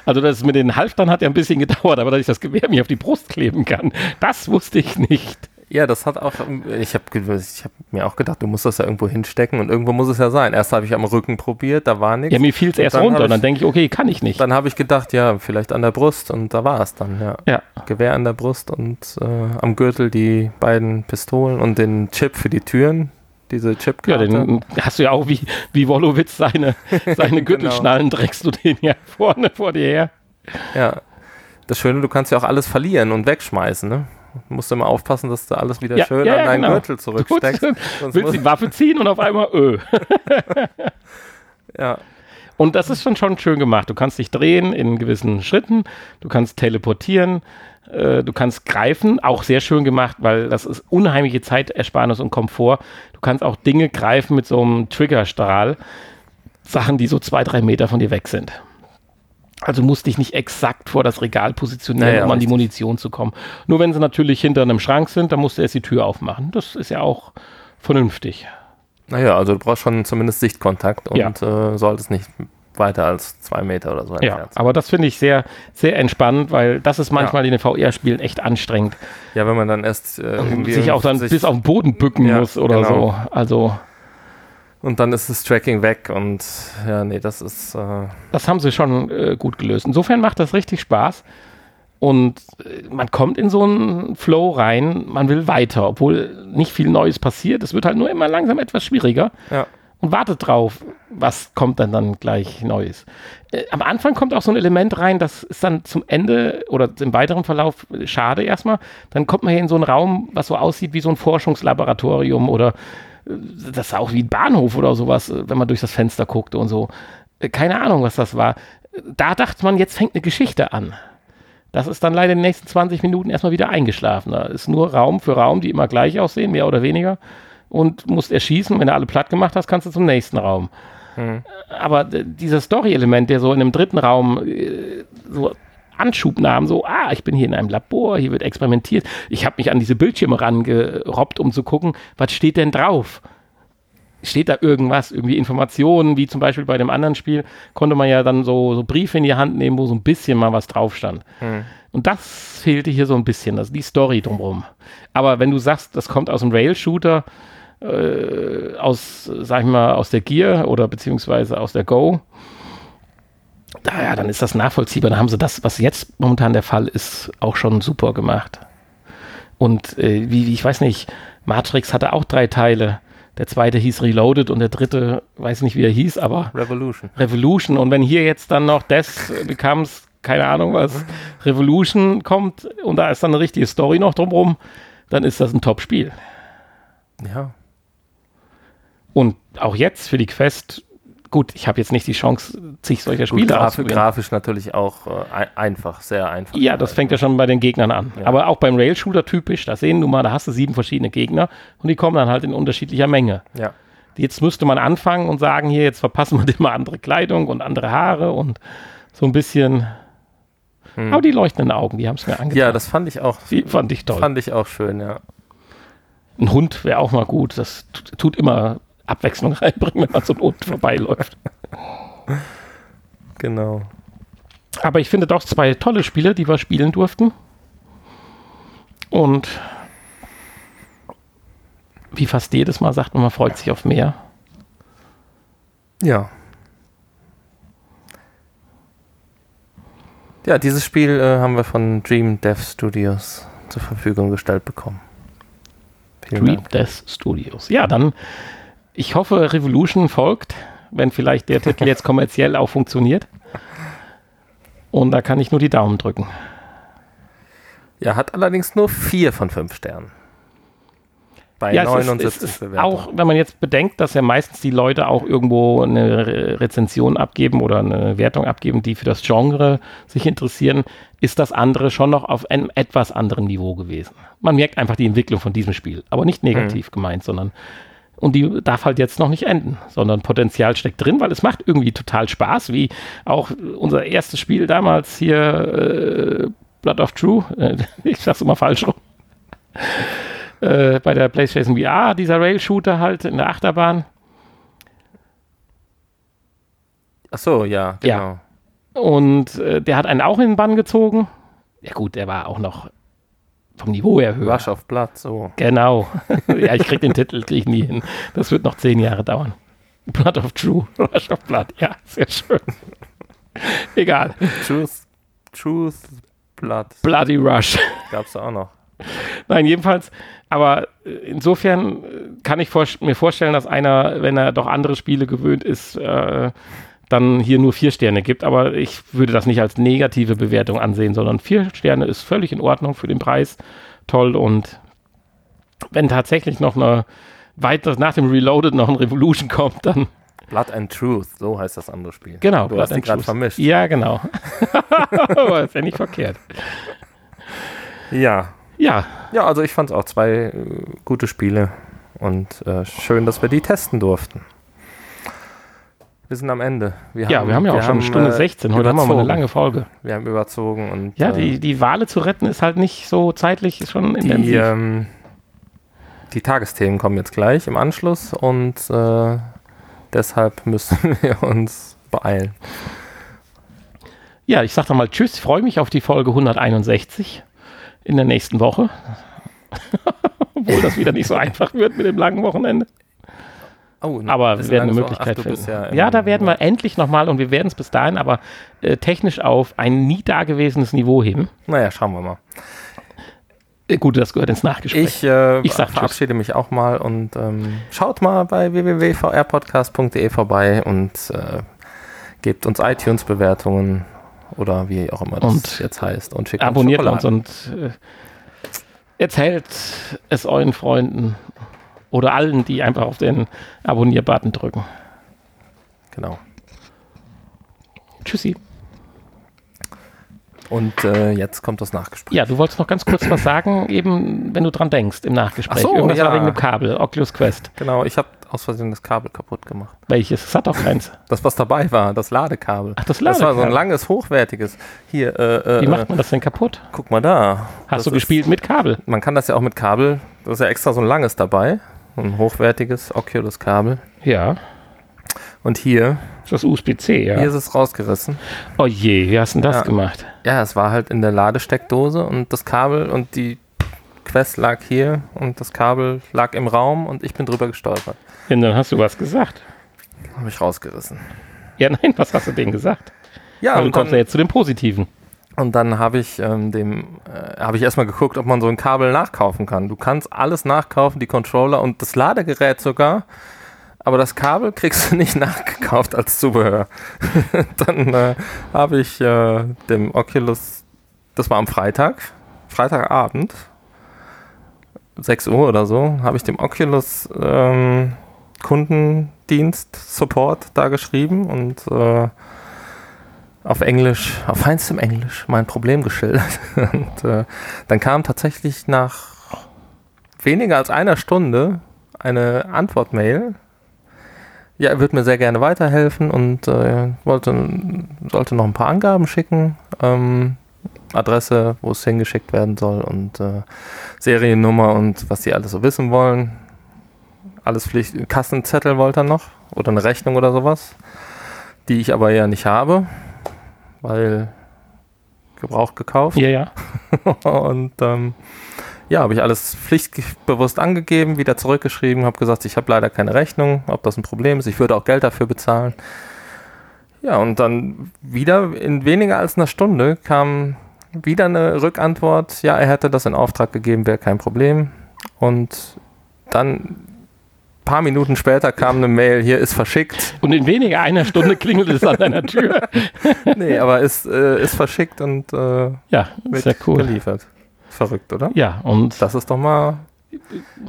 Also das mit den Halftern hat ja ein bisschen gedauert, aber dass ich das Gewehr mir auf die Brust kleben kann, das wusste ich nicht. Ja, das hat auch, ich habe ich hab mir auch gedacht, du musst das ja irgendwo hinstecken und irgendwo muss es ja sein. Erst habe ich am Rücken probiert, da war nichts. Ja, mir fiel es erst runter und dann denke ich, okay, kann ich nicht. Dann habe ich gedacht, ja, vielleicht an der Brust und da war es dann, ja. Ja. Gewehr an der Brust und äh, am Gürtel die beiden Pistolen und den Chip für die Türen, diese Chipkarte. Ja, den hast du ja auch wie, wie Wolowitz seine, seine Gürtelschnallen, genau. dreckst du den ja vorne vor dir her. Ja. Das Schöne, du kannst ja auch alles verlieren und wegschmeißen, ne? Du musst immer aufpassen, dass du alles wieder ja, schön ja, an deinen genau. Gürtel zurücksteckst. Du willst die Waffe ziehen und auf einmal öh. ja. Und das ist schon, schon schön gemacht. Du kannst dich drehen in gewissen Schritten, du kannst teleportieren, du kannst greifen, auch sehr schön gemacht, weil das ist unheimliche Zeitersparnis und Komfort. Du kannst auch Dinge greifen mit so einem Triggerstrahl, Sachen, die so zwei, drei Meter von dir weg sind. Also musste ich nicht exakt vor das Regal positionieren, Naja, um an die. Munition zu kommen. Nur wenn sie natürlich hinter einem Schrank sind, dann musst du erst die Tür aufmachen. Das ist ja auch vernünftig. Naja, also du brauchst schon zumindest Sichtkontakt und Ja. äh, solltest nicht weiter als zwei Meter oder so Ja, entfernt sein. aber das finde ich sehr, sehr entspannend, weil das ist manchmal in den VR-Spielen echt anstrengend. Ja, wenn man dann erst äh, irgendwie sich auch dann sich- bis auf den Boden bücken Ja, muss oder genau. so. Also, und dann ist das Tracking weg und ja, nee, das ist äh, das haben sie schon äh, gut gelöst. Insofern macht das richtig Spaß. Und äh, man kommt in so einen Flow rein, man will weiter, obwohl nicht viel Neues passiert. Es wird halt nur immer langsam etwas schwieriger. ja. Und wartet drauf, was kommt dann dann gleich Neues. Äh, am Anfang kommt auch so ein Element rein, das ist dann zum Ende oder im weiteren Verlauf schade erstmal. Dann kommt man hier in so einen Raum, was so aussieht wie so ein Forschungslaboratorium oder äh, das ist auch wie ein Bahnhof oder sowas, äh, wenn man durch das Fenster guckt und so. Äh, Keine Ahnung, was das war. Da dachte man, jetzt fängt eine Geschichte an. Das ist dann leider in den nächsten 20 Minuten erstmal wieder eingeschlafen. Da ist nur Raum für Raum, die immer gleich aussehen, mehr oder weniger. Und musst erschießen. Wenn du alle platt gemacht hast, kannst du zum nächsten Raum. Aber äh, dieser Story-Element, der so in einem dritten Raum äh, so Anschub nahm, so, ah, ich bin hier in einem Labor, hier wird experimentiert. Ich habe mich an diese Bildschirme rangerobbt, um zu gucken, was steht denn drauf? Steht da irgendwas, irgendwie Informationen, wie zum Beispiel bei dem anderen Spiel, konnte man ja dann so, so Briefe in die Hand nehmen, wo so ein bisschen mal was drauf stand. Und das fehlte hier so ein bisschen, also die Story drumherum. Aber wenn du sagst, das kommt aus einem Rail-Shooter, äh, aus, sag ich mal, aus der Gear oder beziehungsweise aus der Go, naja, dann ist das nachvollziehbar. Dann haben sie das, was jetzt momentan der Fall ist, auch schon super gemacht. Und äh, wie, ich weiß nicht, Matrix hatte auch drei Teile. Der zweite hieß Reloaded und der dritte, weiß nicht, wie er hieß, aber Revolution. Revolution. Und wenn hier jetzt dann noch das becomes, keine Ahnung was, Revolution kommt und da ist dann eine richtige Story noch drumherum, dann ist das ein Top-Spiel. Ja. Und auch jetzt für die Quest, gut, ich habe jetzt nicht die Chance, zig solcher Gut, Spiele graf auszuprobieren. grafisch natürlich auch äh, ein einfach, sehr einfach. Ja, das fängt ja schon bei den Gegnern an. Ja. Aber auch beim Rail-Shooter typisch, da sehen du mal, da hast du sieben verschiedene Gegner und die kommen dann halt in unterschiedlicher Menge. Ja. Jetzt müsste man anfangen und sagen, hier, jetzt verpassen wir dir mal andere Kleidung und andere Haare und so ein bisschen. Aber die leuchtenden Augen, die haben es mir angetan. Hm. ja, das fand ich auch, die fand ich toll. fand ich auch schön, ja. Ein Hund wäre auch mal gut. Das tut immer Abwechslung reinbringen, wenn man so Hund vorbeiläuft. Genau. Aber ich finde doch zwei tolle Spiele, die wir spielen durften. Und wie fast jedes Mal sagt man, man freut sich auf mehr. Ja. Ja, dieses Spiel äh, haben wir von Dream Dev Studios zur Verfügung gestellt bekommen. Vielen Dream Dev Studios. Ja, dann, ich hoffe, Revolution folgt, wenn vielleicht der Titel jetzt kommerziell auch funktioniert. Und da kann ich nur die Daumen drücken. Ja, hat allerdings nur vier von fünf Sternen. Bei ja, 79 es ist, es ist Auch wenn man jetzt bedenkt, dass ja meistens die Leute auch irgendwo eine Rezension abgeben oder eine Wertung abgeben, die für das Genre sich interessieren, ist das andere schon noch auf einem etwas anderen Niveau gewesen. Man merkt einfach die Entwicklung von diesem Spiel, aber nicht negativ mhm. gemeint, sondern und die darf halt jetzt noch nicht enden, sondern Potenzial steckt drin, weil es macht irgendwie total Spaß, wie auch unser erstes Spiel damals hier äh, Blood of True, äh, ich sag's immer falsch rum, äh, bei der PlayStation VR, dieser Rail-Shooter halt in der Achterbahn. Ach so, ja, genau. Ja. Und äh, der hat einen auch in den Bann gezogen. Ja gut, der war auch noch vom Niveau her höher. Rush of Blood, so. Genau. ja, ich krieg den Titel krieg ich nie hin. Das wird noch zehn Jahre dauern. Blood of True, Rush of Blood. Ja, sehr schön. Egal. Truth, Truth, Blood. Bloody Rush. Gab's auch noch. Nein, jedenfalls, aber äh, insofern äh, kann ich vor, mir vorstellen, dass einer, wenn er doch andere Spiele gewöhnt ist, äh, dann hier nur vier Sterne gibt. Aber ich würde das nicht als negative Bewertung ansehen, sondern vier Sterne ist völlig in Ordnung für den Preis. Toll. Und wenn tatsächlich noch eine weiter nach dem Reloaded noch ein Revolution kommt, dann. Blood and Truth, so heißt das andere Spiel. Genau, du Blood hast gerade vermischt. Ja, genau. Aber ist ja nicht verkehrt. Ja. Ja. Ja, also ich fand es auch zwei äh, gute Spiele und äh, schön, dass wir die testen durften. Wir sind am Ende. Wir ja, haben, wir haben ja auch schon haben, Stunde 16. Heute überzogen. haben wir mal eine lange Folge. Wir haben überzogen und. Ja, die, äh, die Wale zu retten ist halt nicht so zeitlich schon intensiv. Die, ähm, die Tagesthemen kommen jetzt gleich im Anschluss und äh, deshalb müssen wir uns beeilen. Ja, ich sag dann mal Tschüss. Ich freue mich auf die Folge 161 in der nächsten Woche. Obwohl das wieder nicht so einfach wird mit dem langen Wochenende. Oh, aber wir werden eine Möglichkeit so, ach, finden. Ja, ja, da werden wir endlich nochmal und wir werden es bis dahin aber äh, technisch auf ein nie dagewesenes Niveau heben. Naja, schauen wir mal. Äh, gut, das gehört ins Nachgespräch. Ich, äh, ich verabschiede mich auch mal und ähm, schaut mal bei www.vrpodcast.de vorbei und äh, gebt uns iTunes-Bewertungen oder wie auch immer das und jetzt heißt. Und schickt abonniert uns, uns und äh, erzählt es euren Freunden oder allen, die einfach auf den Abonnier-Button drücken. Genau. Tschüssi. Und äh, jetzt kommt das Nachgespräch. Ja, du wolltest noch ganz kurz was sagen, eben wenn du dran denkst im Nachgespräch. Ach so, Irgendwas ja. war wegen dem Kabel, Oculus Quest. Genau, ich habe aus Versehen das Kabel kaputt gemacht. Welches? Es hat doch keins. Das, was dabei war, das Ladekabel. Ach, das Ladekabel. Das war so ein langes, hochwertiges. Hier, äh, äh, Wie macht man das denn kaputt? Guck mal da. Hast das du gespielt mit Kabel? Man kann das ja auch mit Kabel. Da ist ja extra so ein langes dabei. Ein hochwertiges Oculus-Kabel. Ja. Und hier. Ist das USB-C, ja? Hier ist es rausgerissen. Oh je, wie hast du denn das ja. gemacht? Ja, es war halt in der Ladesteckdose und das Kabel und die Quest lag hier und das Kabel lag im Raum und ich bin drüber gestolpert. Ja, dann hast du was gesagt. Habe ich rausgerissen. Ja, nein, was hast du denen gesagt? Ja, Aber du kommst ja jetzt zu dem Positiven. Und dann habe ich ähm, dem, äh, habe ich erstmal geguckt, ob man so ein Kabel nachkaufen kann. Du kannst alles nachkaufen, die Controller und das Ladegerät sogar, aber das Kabel kriegst du nicht nachgekauft als Zubehör. dann äh, habe ich äh, dem Oculus, das war am Freitag, Freitagabend, 6 Uhr oder so, habe ich dem Oculus ähm, Kundendienst Support da geschrieben und äh, auf Englisch, auf feinstem Englisch mein Problem geschildert. Und äh, dann kam tatsächlich nach weniger als einer Stunde eine Antwortmail. Ja, er würde mir sehr gerne weiterhelfen und äh, wollte, sollte noch ein paar Angaben schicken. Ähm, Adresse, wo es hingeschickt werden soll und äh, Seriennummer und was die alles so wissen wollen. Alles Pflicht. Kassenzettel wollte er noch oder eine Rechnung oder sowas, die ich aber ja nicht habe weil gebraucht gekauft. Ja, ja. und ähm, Ja, habe ich alles pflichtbewusst angegeben, wieder zurückgeschrieben, habe gesagt, ich habe leider keine Rechnung, ob das ein Problem ist. Ich würde auch Geld dafür bezahlen. Ja, und dann wieder in weniger als einer Stunde kam wieder eine Rückantwort. Ja, er hätte das in Auftrag gegeben, wäre kein Problem. Und dann paar Minuten später kam eine Mail, hier ist verschickt. Und in weniger einer Stunde klingelt es an deiner Tür. nee, aber ist, äh, ist verschickt und äh, ja, sehr cool. geliefert. Verrückt, oder? Ja, und das ist doch mal.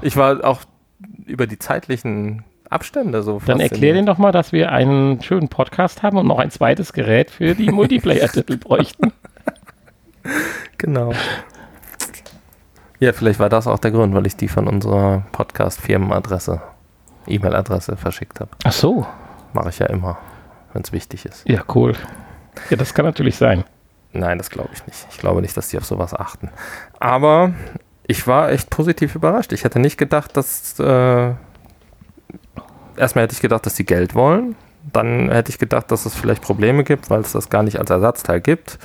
Ich war auch über die zeitlichen Abstände so. Dann erklär den doch mal, dass wir einen schönen Podcast haben und noch ein zweites Gerät für die Multiplayer-Titel bräuchten. Genau. Ja, vielleicht war das auch der Grund, weil ich die von unserer Podcast-Firmenadresse, E-Mail-Adresse verschickt habe. Ach so. Mache ich ja immer, wenn es wichtig ist. Ja, cool. Ja, das kann natürlich sein. Nein, das glaube ich nicht. Ich glaube nicht, dass die auf sowas achten. Aber ich war echt positiv überrascht. Ich hätte nicht gedacht, dass. Äh, erstmal hätte ich gedacht, dass die Geld wollen. Dann hätte ich gedacht, dass es vielleicht Probleme gibt, weil es das gar nicht als Ersatzteil gibt.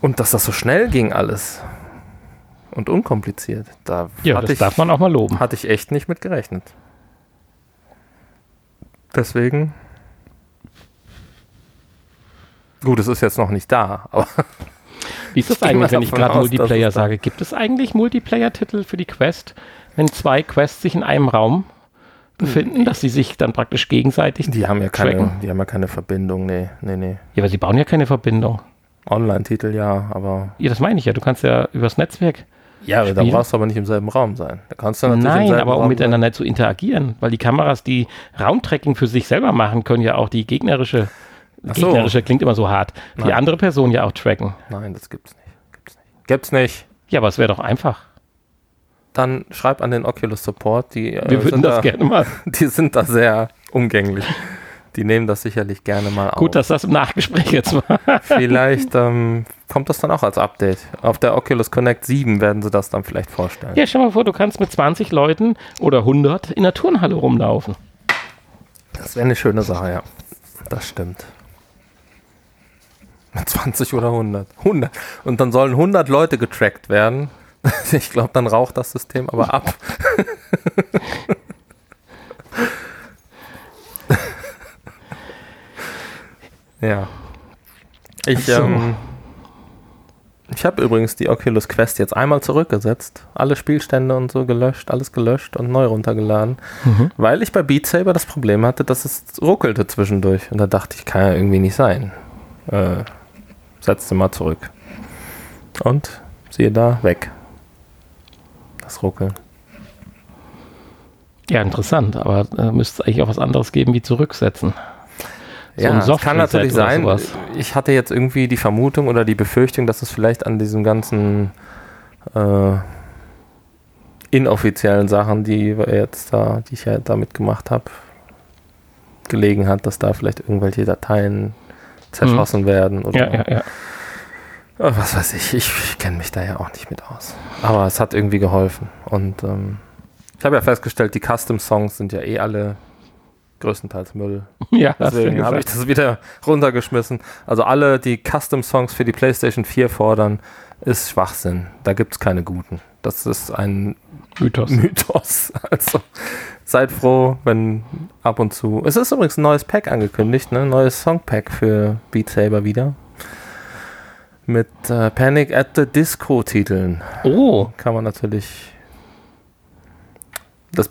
Und dass das so schnell ging alles. Und unkompliziert. Da ja, das ich, darf man auch mal loben. Hatte ich echt nicht mit gerechnet. Deswegen Gut, es ist jetzt noch nicht da, aber. Wie ist das eigentlich, wenn ich gerade Multiplayer sage? Gibt es eigentlich Multiplayer-Titel für die Quest, wenn zwei Quests sich in einem Raum befinden, dass sie sich dann praktisch gegenseitig die haben ja keine, Die haben ja keine Verbindung, nee, nee, nee. Ja, aber sie bauen ja keine Verbindung. Online-Titel ja, aber. Ja, das meine ich ja. Du kannst ja übers Netzwerk. Ja, da brauchst du aber nicht im selben Raum sein. Da kannst du natürlich Nein, aber um Raum miteinander sein. zu interagieren, weil die Kameras, die Raumtracking für sich selber machen, können ja auch die gegnerische Gegnerische so. klingt immer so hart. Nein. Die andere Person ja auch tracken. Nein, das gibt's nicht. Gibt's nicht. Gibt's nicht. Ja, aber es wäre doch einfach. Dann schreib an den Oculus Support. Die, äh, Wir würden das da, gerne mal. Die sind da sehr umgänglich. Die nehmen das sicherlich gerne mal auf. Gut, dass das im Nachgespräch jetzt war. vielleicht ähm, kommt das dann auch als Update. Auf der Oculus Connect 7 werden sie das dann vielleicht vorstellen. Ja, stell mal vor, du kannst mit 20 Leuten oder 100 in der Turnhalle rumlaufen. Das wäre eine schöne Sache, ja. Das stimmt. 20 oder 100. 100. Und dann sollen 100 Leute getrackt werden. Ich glaube, dann raucht das System aber ab. ja. Ich, so. ähm, ich habe übrigens die Oculus Quest jetzt einmal zurückgesetzt. Alle Spielstände und so gelöscht, alles gelöscht und neu runtergeladen. Mhm. Weil ich bei Beat Saber das Problem hatte, dass es ruckelte zwischendurch. Und da dachte ich, kann ja irgendwie nicht sein. Äh, setzte mal zurück. Und siehe da, weg. Das Ruckeln. Ja, interessant, aber äh, müsste es eigentlich auch was anderes geben wie zurücksetzen. So ja, das kann natürlich sein. Sowas. Ich hatte jetzt irgendwie die Vermutung oder die Befürchtung, dass es vielleicht an diesen ganzen äh, inoffiziellen Sachen, die jetzt da, die ich ja damit gemacht habe, gelegen hat, dass da vielleicht irgendwelche Dateien zerschossen mhm. werden. Oder ja, ja, ja. Oh, was weiß ich, ich kenne mich da ja auch nicht mit aus. Aber es hat irgendwie geholfen. Und ähm, ich habe ja festgestellt, die Custom-Songs sind ja eh alle größtenteils Müll. Ja, deswegen habe ich das wieder runtergeschmissen. Also alle, die Custom-Songs für die PlayStation 4 fordern, ist Schwachsinn. Da gibt es keine guten. Das ist ein Mythos. Mythos. Also seid froh, wenn ab und zu. Es ist übrigens ein neues Pack angekündigt, ne? Neues Songpack für Beat Saber wieder. Mit äh, Panic at the Disco Titeln. Oh. Kann man natürlich. Das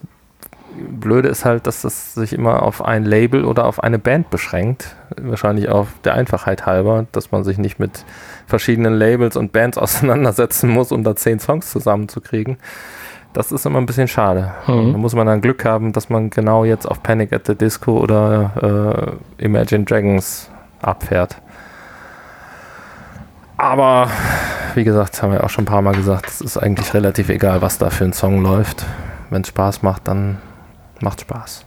Blöde ist halt, dass das sich immer auf ein Label oder auf eine Band beschränkt. Wahrscheinlich auch der Einfachheit halber, dass man sich nicht mit verschiedenen Labels und Bands auseinandersetzen muss, um da zehn Songs zusammenzukriegen. Das ist immer ein bisschen schade. Mhm. Da muss man dann Glück haben, dass man genau jetzt auf Panic at the Disco oder äh, Imagine Dragons abfährt. Aber wie gesagt, haben wir auch schon ein paar Mal gesagt, es ist eigentlich relativ egal, was da für ein Song läuft. Wenn es Spaß macht, dann Macht Spaß.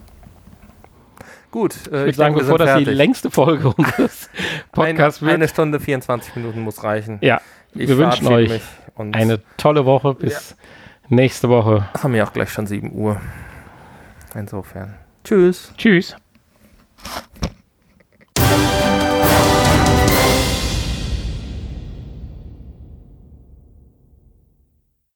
Gut, äh, ich würde sagen, bevor das fertig. die längste Folge unseres Podcasts wird. Eine Stunde 24 Minuten muss reichen. Ja, ich wir wünschen euch eine tolle Woche. Bis ja. nächste Woche. Haben wir auch gleich schon 7 Uhr. Insofern. Tschüss. Tschüss.